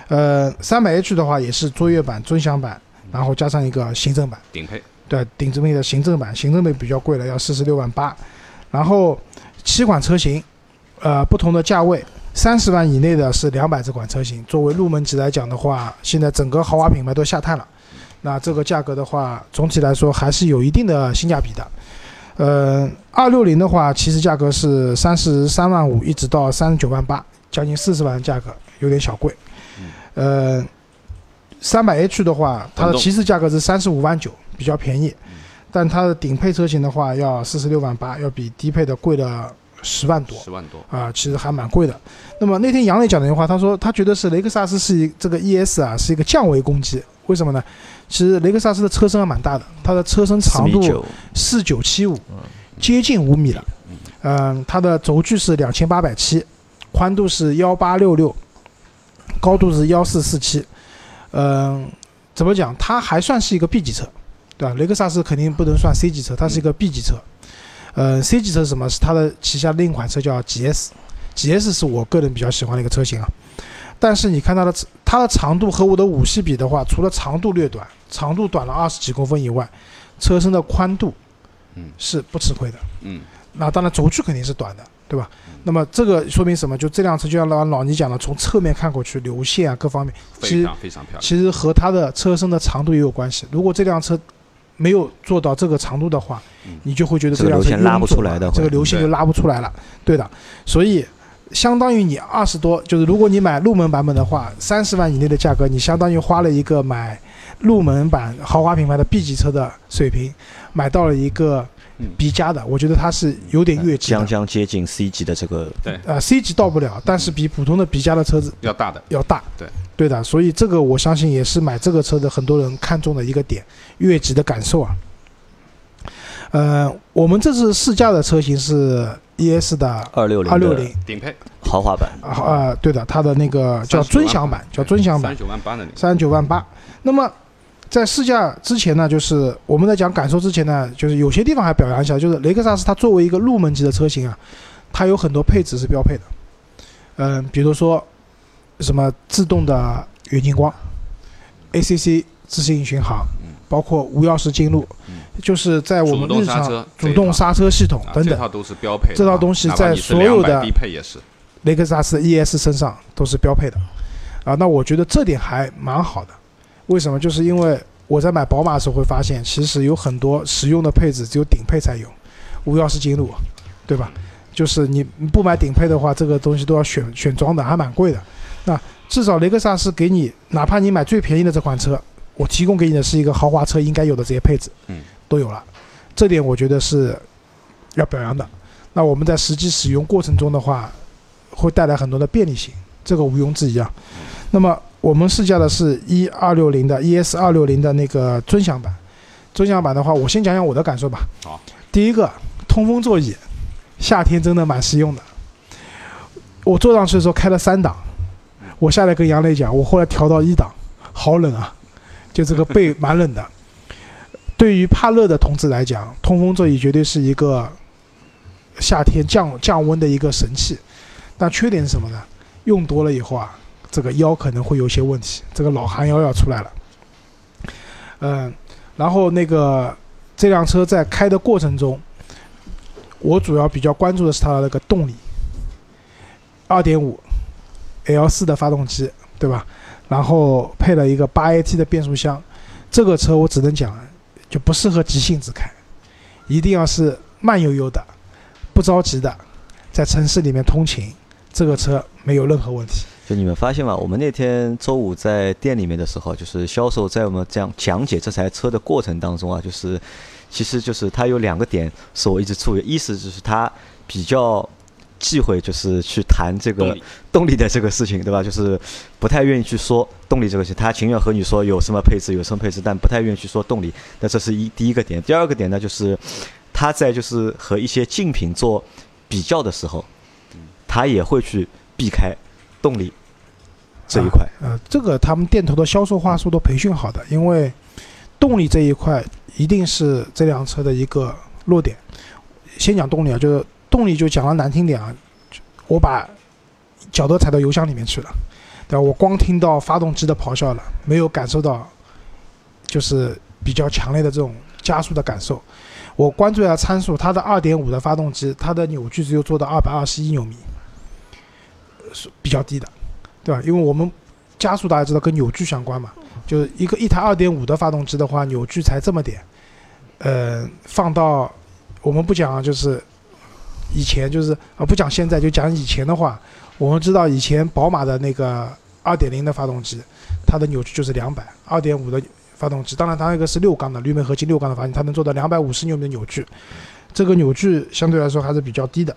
S4: 呃，三百 H 的话也是卓越版、尊享版，然后加上一个行政版。
S3: 顶配，
S4: 对，顶置配的行政版，行政版比较贵了，要四十六万八。然后七款车型，呃，不同的价位，三十万以内的是两百这款车型。作为入门级来讲的话，现在整个豪华品牌都下探了，那这个价格的话，总体来说还是有一定的性价比的。呃，二六零的话，其实价格是三十三万五，一直到三十九万八，将近四十万的价格，有点小贵。呃，三百 H 的话，它的起始价格是三十五万九，比较便宜，但它的顶配车型的话要四十六万八，要比低配的贵了十万多。
S3: 十万多，
S4: 啊，其实还蛮贵的。那么那天杨磊讲了一句话，他说他觉得是雷克萨斯是一这个 ES 啊是一个降维攻击，为什么呢？其实雷克萨斯的车身还蛮大的，它的车身长度，四九七五，接近五米了。嗯，它的轴距是两千八百七，宽度是幺八六六，高度是幺四四七。嗯，怎么讲？它还算是一个 B 级车，对吧？雷克萨斯肯定不能算 C 级车，它是一个 B 级车。呃，C 级车是什么？是它的旗下另一款车叫 GS，GS 是我个人比较喜欢的一个车型啊。但是你看它的它的长度和我的五系比的话，除了长度略短，长度短了二十几公分以外，车身的宽度
S3: 嗯
S4: 是不吃亏的。
S3: 嗯，
S4: 那当然轴距肯定是短的，对吧？那么这个说明什么？就这辆车，就像老老倪讲的，从侧面看过去，流线啊各方面，其
S3: 非
S4: 实
S3: 常非常漂亮。
S4: 其实和它的车身的长度也有关系。如果这辆车没有做到这个长度的话，
S3: 嗯
S4: 你就会觉得
S2: 这个
S4: 辆
S2: 线拉不出来的
S4: 这个流线就拉不出来了。对的，所以相当于你二十多，就是如果你买入门版本的话，三十万以内的价格，你相当于花了一个买入门版豪华品牌的 B 级车的水平，买到了一个
S3: 嗯
S4: B 加的，我觉得它是有点越级
S2: 将。将接近 C 级的这个
S3: 对，
S4: 呃，C 级到不了，但是比普通的 B 加的车子
S3: 要大的，
S4: 要大。
S3: 对，
S4: 对的，所以这个我相信也是买这个车的很多人看中的一个点，越级的感受啊。呃，我们这次试驾的车型是 ES 的
S2: 二六零
S4: 二六零。
S3: 顶配。
S2: 豪华版，
S4: 啊啊，对的，它的那个叫尊享版，叫尊享版
S3: 三，十九万八的，
S4: 三十九万八。那么在试驾之前呢，就是我们在讲感受之前呢，就是有些地方还表扬一下，就是雷克萨斯它作为一个入门级的车型啊，它有很多配置是标配的，嗯，比如说什么自动的远近光，ACC 自适应巡航，包括无钥匙进入，就是在我们日常主动刹车系统
S3: 啊
S4: 等等，
S3: 这套都是标配。
S4: 这套东西在所有的
S3: 低配也是，
S4: 雷克萨斯 ES 身上都是标配的，啊，那我觉得这点还蛮好的。为什么？就是因为我在买宝马的时候会发现，其实有很多实用的配置只有顶配才有，无钥匙进入，对吧？就是你不买顶配的话，这个东西都要选选装的，还蛮贵的。那至少雷克萨斯给你，哪怕你买最便宜的这款车，我提供给你的是一个豪华车应该有的这些配置，
S3: 嗯，
S4: 都有了，这点我觉得是要表扬的。那我们在实际使用过程中的话，会带来很多的便利性，这个毋庸置疑啊。那么我们试驾的是一二六零的 ES 二六零的那个尊享版，尊享版的话，我先讲讲我的感受吧。
S3: 好，
S4: 第一个通风座椅，夏天真的蛮实用的。我坐上去的时候开了三档，我下来跟杨磊讲，我后来调到一档，好冷啊，就这个背蛮冷的。对于怕热的同志来讲，通风座椅绝对是一个夏天降降温的一个神器。但缺点是什么呢？用多了以后啊，这个腰可能会有些问题，这个老寒腰要出来了。嗯，然后那个这辆车在开的过程中，我主要比较关注的是它的那个动力，二点五 L 四的发动机，对吧？然后配了一个八 AT 的变速箱，这个车我只能讲，就不适合急性子开，一定要是慢悠悠的，不着急的，在城市里面通勤，这个车没有任何问题。
S2: 就你们发现吗？我们那天周五在店里面的时候，就是销售在我们这样讲解这台车的过程当中啊，就是其实就是它有两个点是我一直注意，一是就是它比较忌讳就是去谈这个
S3: 动力
S2: 动力的这个事情，对吧？就是不太愿意去说动力这个事情，他情愿和你说有什么配置，有什么配置，但不太愿意去说动力。那这是一第一个点。第二个点呢，就是他在就是和一些竞品做比较的时候，他也会去避开动力这一块。
S4: 呃，这个他们店头的销售话术都培训好的，因为动力这一块一定是这辆车的一个弱点。先讲动力啊，就是动力就讲的难听点啊，我把脚都踩到油箱里面去了，对吧？我光听到发动机的咆哮了，没有感受到就是比较强烈的这种加速的感受。我关注一下参数，它的二点五的发动机，它的扭矩只有做到二百二十一牛米，是比较低的，对吧？因为我们加速大家知道跟扭矩相关嘛，就是一个一台二点五的发动机的话，扭矩才这么点，呃，放到我们不讲啊就是以前就是啊不讲现在就讲以前的话，我们知道以前宝马的那个2.0的发动机，它的扭矩就是200，2.5的发动机，当然它那个是六缸的铝镁合金六缸的发动机，它能做到250牛米的扭矩，这个扭矩相对来说还是比较低的，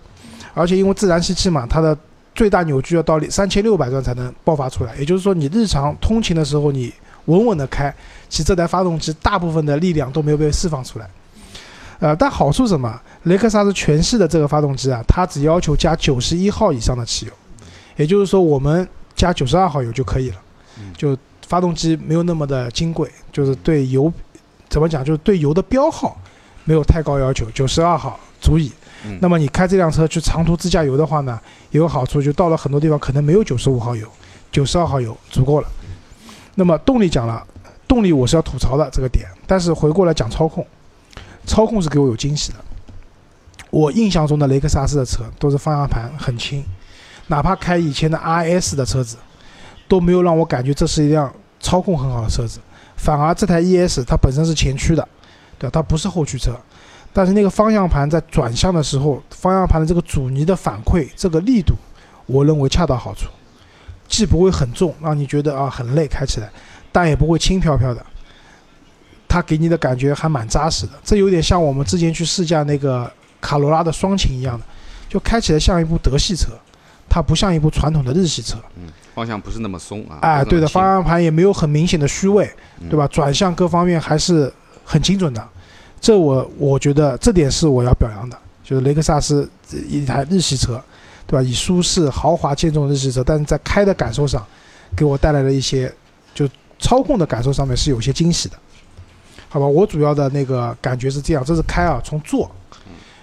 S4: 而且因为自然吸气嘛，它的最大扭矩要到三千六百转才能爆发出来，也就是说你日常通勤的时候你稳稳的开，其实这台发动机大部分的力量都没有被释放出来。呃，但好处是什么？雷克萨斯全系的这个发动机啊，它只要求加九十一号以上的汽油，也就是说我们加九十二号油就可以了。就发动机没有那么的金贵，就是对油怎么讲，就是对油的标号没有太高要求，九十二号足以。
S3: 嗯
S4: 那么你开这辆车去长途自驾游的话呢，也有好处，就到了很多地方可能没有九十五号油，九十二号油足够了。那么动力讲了，动力我是要吐槽的这个点，但是回过来讲操控，操控是给我有惊喜的。我印象中的雷克萨斯的车都是方向盘很轻，哪怕开以前的 RS 的车子，都没有让我感觉这是一辆操控很好的车子。反而这台 ES 它本身是前驱的，对吧，它不是后驱车，但是那个方向盘在转向的时候，方向盘的这个阻尼的反馈，这个力度，我认为恰到好处，既不会很重，让你觉得啊很累开起来，但也不会轻飘飘的，它给你的感觉还蛮扎实的。这有点像我们之前去试驾那个卡罗拉的双擎一样的，就开起来像一部德系车，它不像一部传统的日系车。
S3: 嗯方向不是那么松啊。
S4: 哎，对的，方向盘也没有很明显的虚位，对吧？转向各方面还是很精准的，这我我觉得这点是我要表扬的，就是雷克萨斯一台日系车，对吧？以舒适豪华见重的日系车，但是在开的感受上，给我带来了一些就操控的感受上面是有些惊喜的，好吧？我主要的那个感觉是这样，这是开啊，从坐。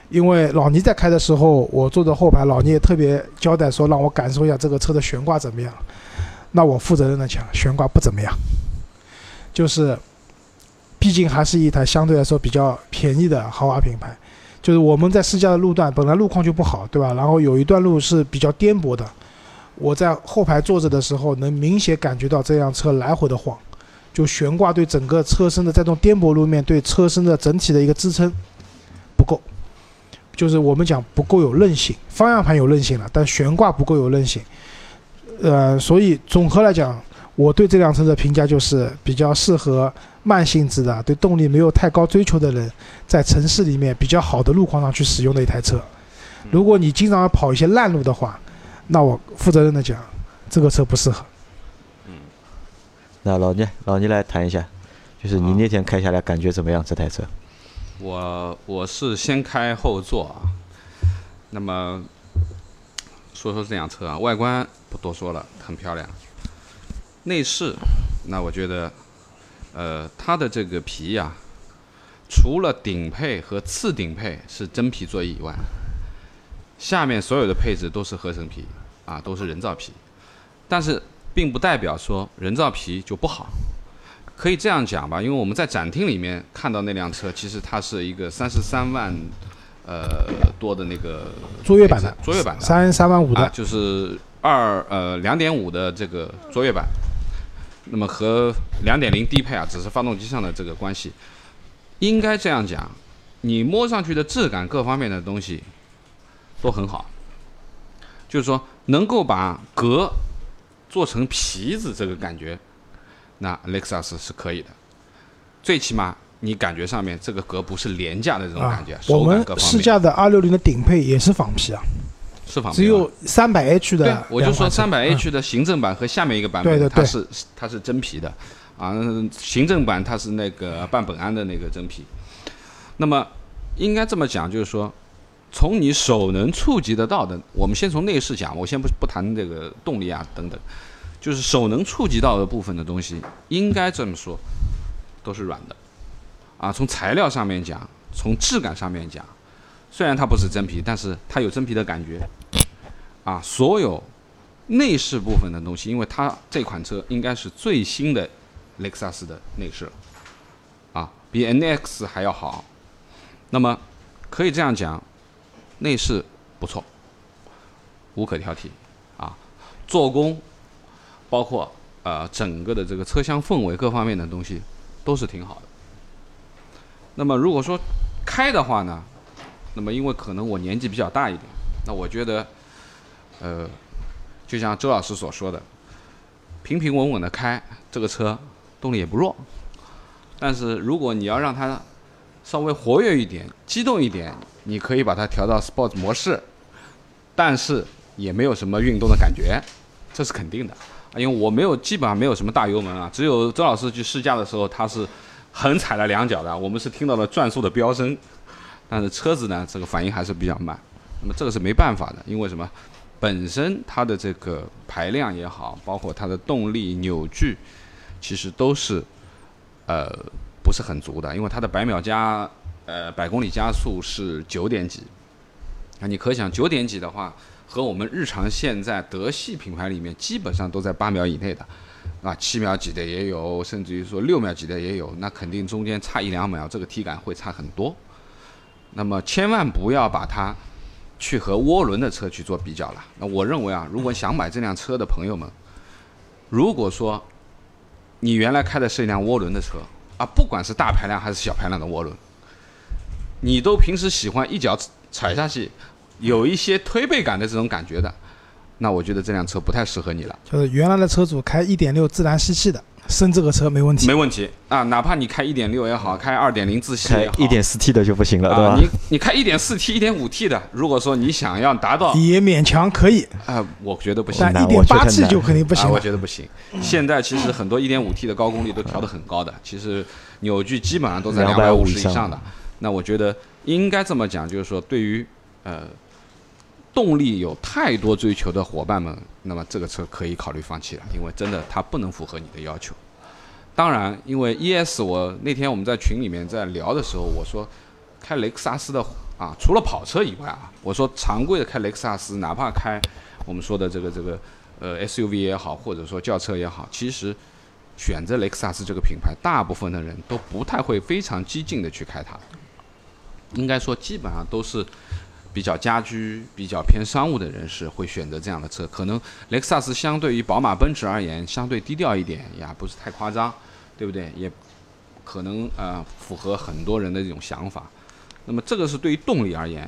S4: 因为老倪在开的时候，我坐在后排，老倪也特别交代说让我感受一下这个车的悬挂怎么样。那我负责任的讲，悬挂不怎么样，就是，毕竟还是一台相对来说比较便宜的豪华品牌。就是我们在试驾的路段本来路况就不好，对吧？然后有一段路是比较颠簸的，我在后排坐着的时候，能明显感觉到这辆车来回的晃，就悬挂对整个车身的在这种颠簸路面对车身的整体的一个支撑不够，就是我们讲不够有韧性，方向盘有韧性了，但悬挂不够有韧性。呃，所以总和来讲，我对这辆车的评价就是比较适合慢性子的、对动力没有太高追求的人，在城市里面比较好的路况上去使用的一台车。如果你经常要跑一些烂路的话，那我负责任的讲，这个车不适合。
S2: 那老聂，老聂来谈一下，就是你那天开下来感觉怎么样？这台车？
S3: 我我是先开后座啊，那么说说这辆车啊，外观不多说了，很漂亮。内饰，那我觉得，呃，它的这个皮呀、除了顶配和次顶配是真皮座椅以外，下面所有的配置都是合成皮啊，都是人造皮。但是并不代表说人造皮就不好。可以这样讲吧，因为我们在展厅里面看到那辆车，其实它是一个三十三万，呃多的那个
S4: 卓越版的
S3: 卓越版的
S4: 三三万五
S3: 啊，
S4: 的，
S3: 就是二呃两点五的这个卓越版，那么和两点零低配啊，只是发动机上的这个关系，应该这样讲，你摸上去的质感各方面的东西都很好，就是说能够把革做成皮子这个感觉，那雷克萨斯是可以的，最起码你感觉上面这个革不是廉价的这种感觉，
S4: 啊我们
S3: 手感各方面。
S4: 试驾的二六零的顶配也是仿皮啊，
S3: 是是仿皮。
S4: 只有三百 H 的，
S3: 我就说
S4: 两款车。
S3: 三百
S4: 嗯。
S3: H 的行政版和下面一个版本，
S4: 对对对。
S3: 它是它是真皮的，啊，行政版它是那个半本胺的那个真皮。那么应该这么讲，就是说，从你手能触及得到的，我们先从内饰讲，我先不不谈这个动力啊等等，就是手能触及到的部分的东西，应该这么说，都是软的，啊，从材料上面讲，从质感上面讲，虽然它不是真皮，但是它有真皮的感觉，啊，所有内饰部分的东西，因为它这款车应该是最新的雷克萨斯的内饰，啊，比 NX 还要好。那么可以这样讲，内饰不错，无可挑剔啊，做工，包括呃整个的这个车厢氛围各方面的东西都是挺好的。那么如果说开的话呢，那么因为可能我年纪比较大一点，那我觉得，呃，就像周老师所说的，平平稳稳的开这个车，动力也不弱。但是如果你要让它稍微活跃一点、激动一点，你可以把它调到 Sport 模式，但是也没有什么运动的感觉，这是肯定的。因为我没有基本上没有什么大油门啊，只有周老师去试驾的时候，他是横踩了两脚的，我们是听到了转速的飙升，但是车子呢，这个反应还是比较慢。那么这个是没办法的，因为什么？本身它的这个排量也好，包括它的动力、扭矩，其实都是呃不是很足的，因为它的百秒加呃百公里加速是九点几，啊，你可想九点几的话，和我们日常现在德系品牌里面基本上都在八秒以内的，啊，七秒几的也有，甚至于说六秒几的也有，那肯定中间差一两秒，这个体感会差很多。那么千万不要把它去和涡轮的车去做比较了。那我认为啊，如果想买这辆车的朋友们，如果说你原来开的是一辆涡轮的车啊，不管是大排量还是小排量的涡轮，你都平时喜欢一脚踩下去，有一些推背感的这种感觉的，那我觉得这辆车不太适合你了。
S4: 就是原来的车主开1.6自然吸气的，升这个车没问题
S3: 没。问题啊，哪怕你开一点六也好，开二点零自吸
S2: 开
S3: 也好，
S2: 一点四 T 的就不行了，对
S3: 啊，
S2: 吧？
S3: 你你开一点四 T、一点五 T 的，如果说你想要达到
S4: 也勉强可以，
S3: 啊，我觉得不行
S4: 但
S2: 难我觉得
S4: 1.8 T 就肯定不行
S3: 啊，我。觉得不行。现在其实很多一点五 T 的高功率都调得很高的，其实扭矩基本上都在
S2: 250
S3: 250
S2: 以上
S3: 以上的。那我觉得应该这么讲，就是说对于呃动力有太多追求的伙伴们，那么这个车可以考虑放弃了，因为真的它不能符合你的要求。当然，因为 ES 我那天我们在群里面在聊的时候，我说开雷克萨斯的啊，除了跑车以外啊，我说常规的开雷克萨斯，哪怕开我们说的这个这个呃 SUV 也好，或者说轿车也好，其实选择雷克萨斯这个品牌，大部分的人都不太会非常激进的去开它。应该说，基本上都是比较家居、比较偏商务的人士会选择这样的车。可能雷克萨斯相对于宝马、奔驰而言，相对低调一点，也不是太夸张，对不对？也可能呃符合很多人的这种想法。那么这个是对于动力而言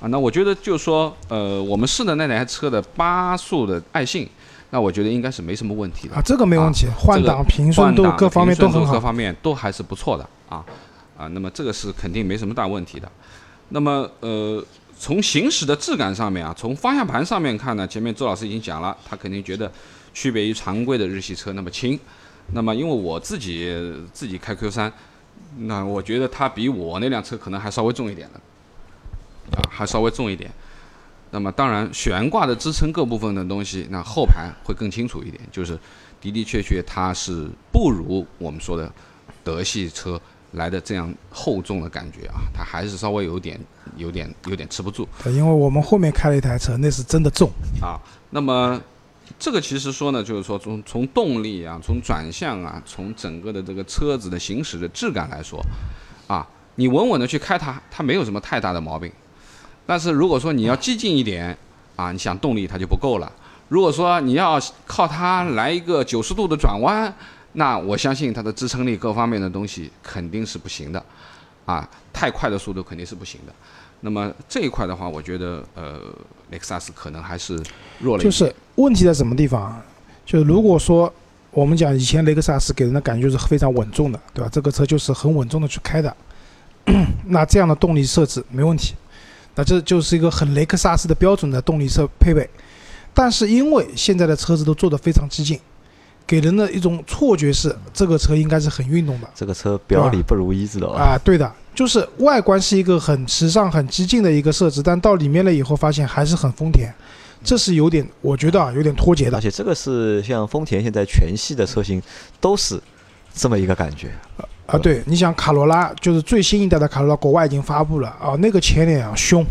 S3: 啊，那我觉得就是说，呃，我们试的那台车的八速的爱信，那我觉得应该是没什么问题的
S4: 啊，这个没问题，换挡、平顺度各方面都很好。
S3: 各方面都还是不错的啊啊，那么这个是肯定没什么大问题的。那么呃，从行驶的质感上面啊，从方向盘上面看呢，前面周老师已经讲了，他肯定觉得区别于常规的日系车那么轻。那么因为我自己自己开 Q 三，那我觉得它比我那辆车可能还稍微重一点的，啊，还稍微重一点。那么当然，悬挂的支撑各部分的东西，那后排会更清楚一点，就是的的确确它是不如我们说的德系车来的这样厚重的感觉啊，它还是稍微有点、有点、有点吃不住
S4: 对因为我们后面开了一台车，那是真的重。
S3: 啊。那么这个其实说呢，就是说从从动力啊，从转向啊，从整个的这个车子的行驶的质感来说，啊，你稳稳的去开它，它没有什么太大的毛病。但是如果说你要激进一点啊，你想动力它就不够了。如果说你要靠它来一个九十度的转弯，那我相信它的支撑力各方面的东西肯定是不行的，啊，太快的速度肯定是不行的。那么这一块的话，我觉得呃，雷克萨斯可能还是弱了。
S4: 就是问题在什么地方？就是如果说我们讲以前雷克萨斯给人的感觉是非常稳重的，对吧？这个车就是很稳重的去开的，那这样的动力设置没问题。那这就是一个很雷克萨斯的标准的动力设配备。但是因为现在的车子都做得非常激进，给人的一种错觉是这个车应该是很运动的
S2: 这个车表里不如一，知道吧？
S4: 啊，对的，就是外观是一个很时尚、很激进的一个设置，但到里面了以后发现还是很丰田，这是有点，我觉得啊有点脱节的
S2: 而且这个是像丰田现在全系的车型都是这么一个感觉，
S4: 啊。对，你想卡罗拉就是最新一代的卡罗拉，国外已经发布了啊，那个前脸啊凶，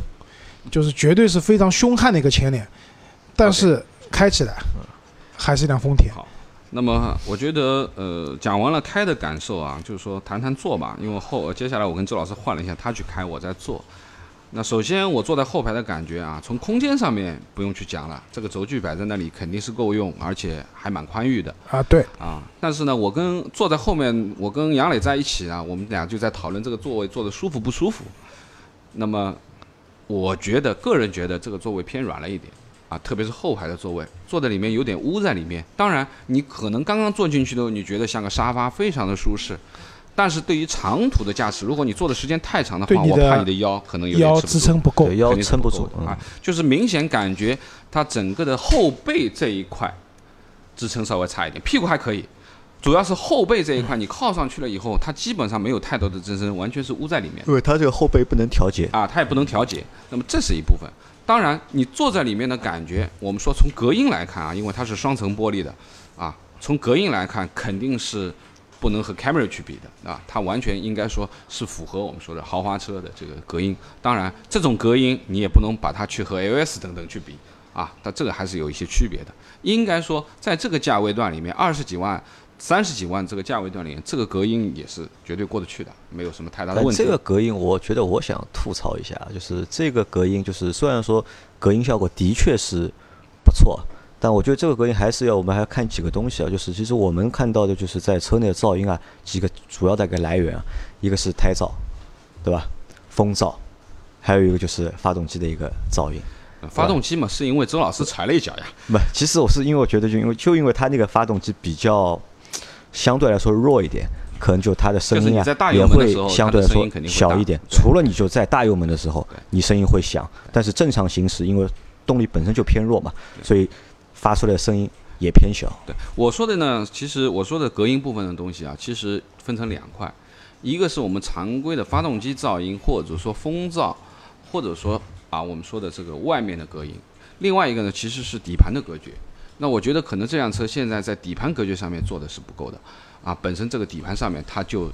S4: 就是绝对是非常凶悍的一个前脸，但是开起来还是一辆丰田。
S3: 好那么我觉得，呃，讲完了开的感受啊，就是说谈谈坐吧，因为后接下来我跟周老师换了一下，他去开，我在坐。那首先我坐在后排的感觉啊，从空间上面不用去讲了，这个轴距摆在那里肯定是够用，而且还蛮宽裕的
S4: 啊，对，
S3: 啊。但是呢，我跟坐在后面，我跟杨磊在一起啊，我们俩就在讨论这个座位坐的舒服不舒服。那么我觉得个人觉得这个座位偏软了一点啊，特别是后排的座位，坐在里面有点污在里面。当然，你可能刚刚坐进去的时候，你觉得像个沙发，非常的舒适。但是对于长途的驾驶，如果你坐的时间太长的话，
S4: 的
S3: 我怕你的腰可能有点
S4: 支撑不够
S2: 对，腰
S3: 肯定是
S2: 撑不住嗯
S3: 够的啊，就是明显感觉它整个的后背这一块支撑稍微差一点，屁股还可以，主要是后背这一块你靠上去了以后，它基本上没有太多的支撑，完全是污在里面
S2: 因为它这个后背不能调节，
S3: 啊，它也不能调节，那么这是一部分。当然，你坐在里面的感觉，我们说从隔音来看啊，因为它是双层玻璃的啊，从隔音来看肯定是不能和 Camry 去比的啊，它完全应该说是符合我们说的豪华车的这个隔音。当然，这种隔音你也不能把它去和 LS 等等去比啊，它这个还是有一些区别的。应该说，在这个价位段里面，二十几万、三十几万这个价位段里面，这个隔音也是绝对过得去的，没有什么太大的问题。
S2: 这个隔音，我觉得我想吐槽一下，就是这个隔音，就是虽然说隔音效果的确是不错，但我觉得这个隔音还是要我们还要看几个东西啊，就是其实我们看到的就是在车内的噪音啊，几个主要的一个来源啊，一个是胎噪，对吧？风噪，还有一个就是发动机的一个噪音。
S3: 呃发动机嘛，是因为周老师踩了一脚呀。
S2: 不，其实我是因为我觉得就因为就因为它那个发动机比较相对来说弱一点，可能就它的声
S3: 就是
S2: 音啊也会相对来说小一点。除了你就在大油门的时候，你声音会响，但是正常行驶因为动力本身就偏弱嘛，所以发出来的声音也偏小。
S3: 对我说的呢，其实我说的隔音部分的东西啊，其实分成两块，一个是我们常规的发动机噪音，或者说风噪，或者说啊我们说的这个外面的隔音，另外一个呢其实是底盘的隔绝。那我觉得可能这辆车现在在底盘隔绝上面做的是不够的，啊，本身这个底盘上面它就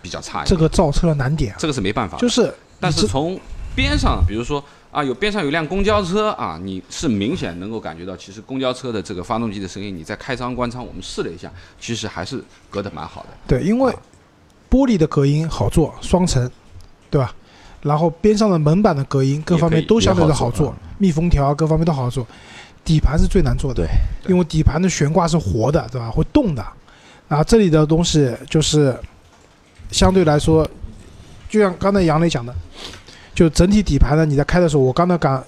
S3: 比较差一点，
S4: 这个造车的难点啊，
S3: 这个是没办法。
S4: 就是
S3: 但是从边上，比如说啊，有边上有辆公交车啊，你是明显能够感觉到，其实公交车的这个发动机的声音，你在开舱关舱，我们试了一下，其实还是隔得蛮好的。
S4: 对，因为玻璃的隔音好做，双层，对吧？然后边上的门板的隔音各方面都相对的好
S2: 做，
S4: 密封条各方面都好做。底盘是最难做的，
S2: 对，
S4: 因为底盘的悬挂是活的，对吧？会动的。然后这里的东西就是相对来说，就像刚才杨磊讲的，就整体底盘呢，你在开的时候，我刚才讲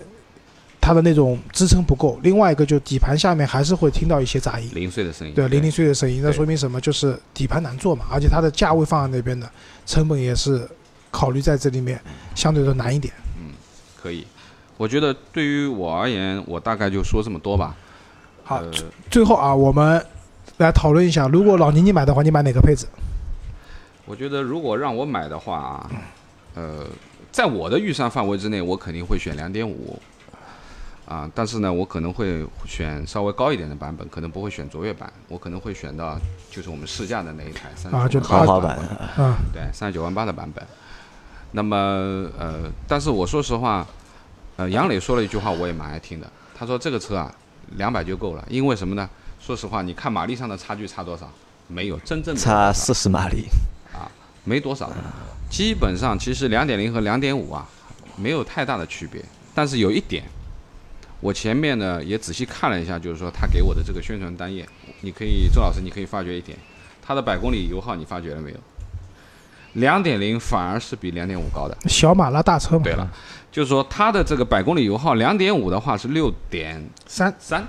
S4: 它的那种支撑不够。另外一个就底盘下面还是会听到一些杂音，
S3: 零碎的声音，
S4: 对，零零碎的声音，那说明什么？就是底盘难做嘛，而且它的价位放在那边的，成本也是考虑在这里面，相对的难一点。
S3: 嗯可以。我觉得对于我而言，我大概就说这么多吧。
S4: 好，
S3: 呃
S4: 最最后啊，我们来讨论一下，如果老倪你买的话，你买哪个配置？
S3: 我觉得如果让我买的话啊，呃，在我的预算范围之内，我肯定会选两点五。啊，但是呢，我可能会选稍微高一点的版本，可能不会选卓越版，我可能会选到就是我们试驾的那一台三
S4: 啊就
S2: 豪华版
S4: 啊，
S3: 对，三十九万八的版本。那么呃，但是我说实话，呃，杨磊说了一句话，我也蛮爱听的。他说这个车啊，两百就够了，因为什么呢？说实话，你看马力上的差距差多少？没有，真正
S2: 差四十马力啊，
S3: 没多少，基本上其实两点零和两点五啊没有太大的区别，但是有一点，我前面呢也仔细看了一下，就是说他给我的这个宣传单页，你可以周老师你可以发觉一点，它的百公里油耗你发觉了没有？两点零反而是比两点五高的。
S4: 小马拉大车嘛。
S3: 对了，就是说它的这个百公里油耗两点五的话是六点
S4: 三
S3: 三，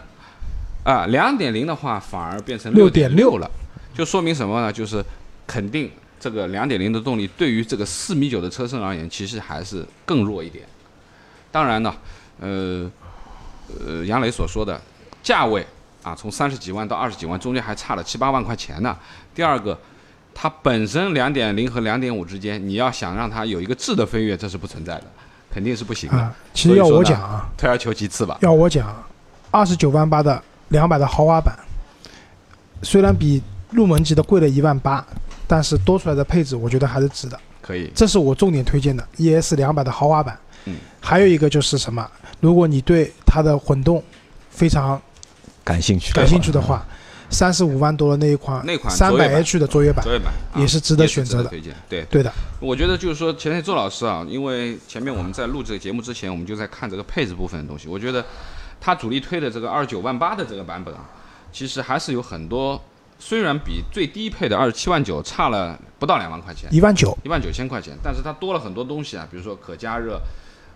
S3: 啊，两点零的话反而变成六点
S4: 6.6
S3: 了，就说明什么呢？就是肯定这个两点零的动力对于这个四米九的车身而言，其实还是更弱一点。当然呢，呃呃，杨磊所说的价位啊，从三十几万到二十几万，中间还差了七八万块钱呢。第二个，它本身两点零和两点五之间，你要想让它有一个质的飞跃，这是不存在的，肯定是不行的。
S4: 啊，其实要我讲啊，
S3: 退而求其次吧。
S4: 要我讲，二十九万八的两百的豪华版，虽然比入门级的贵了一万八，但是多出来的配置，我觉得还是值的。
S3: 可以，
S4: 这是我重点推荐的 ES 两百的豪华版。
S3: 嗯，
S4: 还有一个就是什么？如果你对它的混动非常
S2: 感兴趣，
S4: 感兴趣的话，三十五万多的那一款
S3: 那款
S4: 三百 H 的卓越版
S3: 卓越版啊
S4: 也是值得选择的。
S3: 推荐。对，
S4: 对的，
S3: 我觉得就是说，前天周老师啊，因为前面我们在录这个节目之前，我们就在看这个配置部分的东西。我觉得他主力推的这个二十九万八的这个版本啊，其实还是有很多，虽然比最低配的二十七万九差了不到两万块钱，
S4: 一万九。
S3: 一万九千块钱，但是它多了很多东西啊，比如说可加热，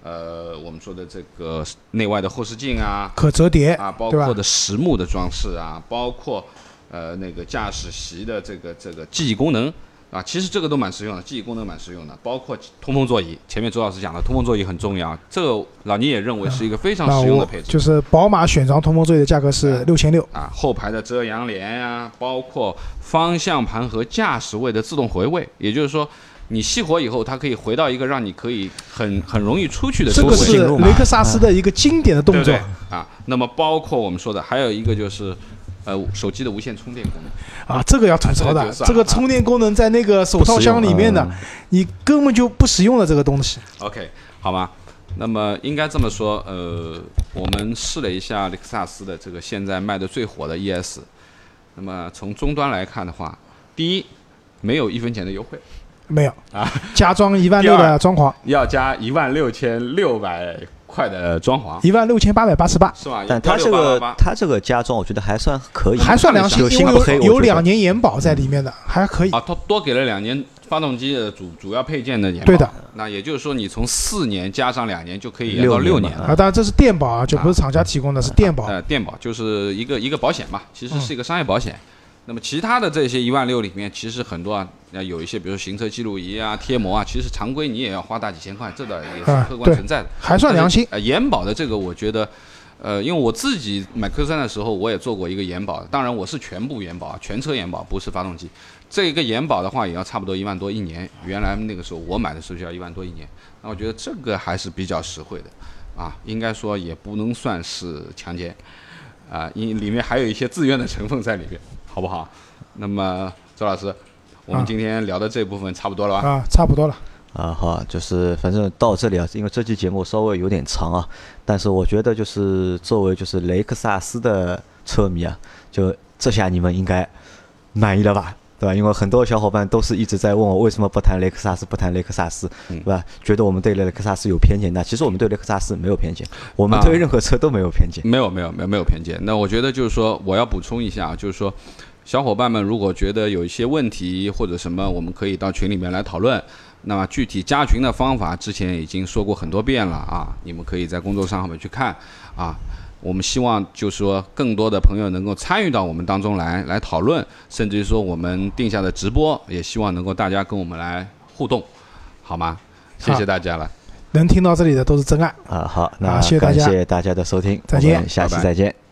S3: 呃，我们说的这个内外的后视镜啊，
S4: 可折叠
S3: 啊，包括的实木的装饰啊，包括呃那个驾驶席的这个这个记忆功能啊，其实这个都蛮实用的，记忆功能蛮实用的，包括通风座椅。前面周老师讲了，通风座椅很重要，这个老倪也认为是一个非常实用的配置。
S4: 就是宝马选装通风座椅的价格是六千六，
S3: 啊，后排的遮阳帘啊、包括方向盘和驾驶位的自动回位，也就是说，你熄火以后，它可以回到一个让你可以很很容易出去的
S4: 这个是雷克萨斯的一个经典的动作
S3: 啊？那么包括我们说的，还有一个就是，呃，手机的无线充电功能。
S4: 啊，这个要吐槽的
S3: 这个
S4: 充电功能在那个手套箱里面的你根本就不实用的这个东西。
S3: OK，好吧？那么应该这么说，呃，我们试了一下雷克萨斯的这个现在卖的最火的 ES，那么从终端来看的话，第一，没有一分钱的优惠，
S4: 没有
S3: 啊，
S4: 加装一万六的装潢，
S3: 要加一万六千六百块的装潢，
S4: 一万六千八百八十八，
S3: 是吧？
S2: 但它这个
S3: 16888
S2: 它这个加装，我觉得还算可以，
S4: 还算良心，
S2: 有
S4: 因为
S2: 心，
S4: 有两年延保在里面的，还可以。
S3: 啊，它多给了两年发动机的主主要配件的延保。
S4: 对的，
S3: 那也就是说，你从四年加上两年就可以延到六年了。
S2: 六年
S4: 啊，当然这是电保啊，就不是厂家提供的，是电保。
S3: 呃，电保就是一个一个保险嘛，其实是
S4: 嗯
S3: 一个商业保险。那么其他的这些一万六里面，其实很多啊，那有一些比如说行车记录仪啊、贴膜啊，其实常规你也要花大几千块，这倒也是
S4: 啊
S3: 客观存在的。
S4: 还算良心
S3: 但是。呃，延保的这个，我觉得，呃，因为我自己买 Q 三的时候，我也做过一个延保，当然我是全部延保，全车延保，不是发动机。这个延保的话，也要差不多一万多一年。原来那个时候我买的时候就要一万多一年，那我觉得这个还是比较实惠的，啊，应该说也不能算是强奸，啊，因里面还有一些自愿的成分在里面，好不好？那么周老师，我们
S4: 啊
S3: 今天聊的这部分差不多了吧？
S4: 啊，差不多了。
S2: 啊，好，就是反正到这里啊，因为这期节目稍微有点长啊，但是我觉得就是作为就是雷克萨斯的车迷啊，就这下你们应该满意了吧？对吧？因为很多小伙伴都是一直在问我为什么不谈雷克萨斯，不谈雷克萨斯，
S3: 嗯
S2: 对吧？觉得我们对雷克萨斯有偏见，那其实我们对雷克萨斯没有偏见，我们
S3: 啊
S2: 对任何车都没有偏见。
S3: 没有没有没有没有偏见。那我觉得就是说，我要补充一下，就是说，小伙伴们如果觉得有一些问题或者什么，我们可以到群里面来讨论。那么具体加群的方法，之前已经说过很多遍了啊，你们可以在公众号上面去看啊。我们希望就是说，更多的朋友能够参与到我们当中来，来讨论，甚至于说我们定下的直播，也希望能够大家跟我们来互动，好吗？谢谢大家了。
S4: 能听到这里的都是真爱。
S2: 啊，好，那
S4: 好谢谢大家
S2: 谢谢大家的收听，
S4: 再见
S2: 下期
S3: 拜拜
S2: 再见。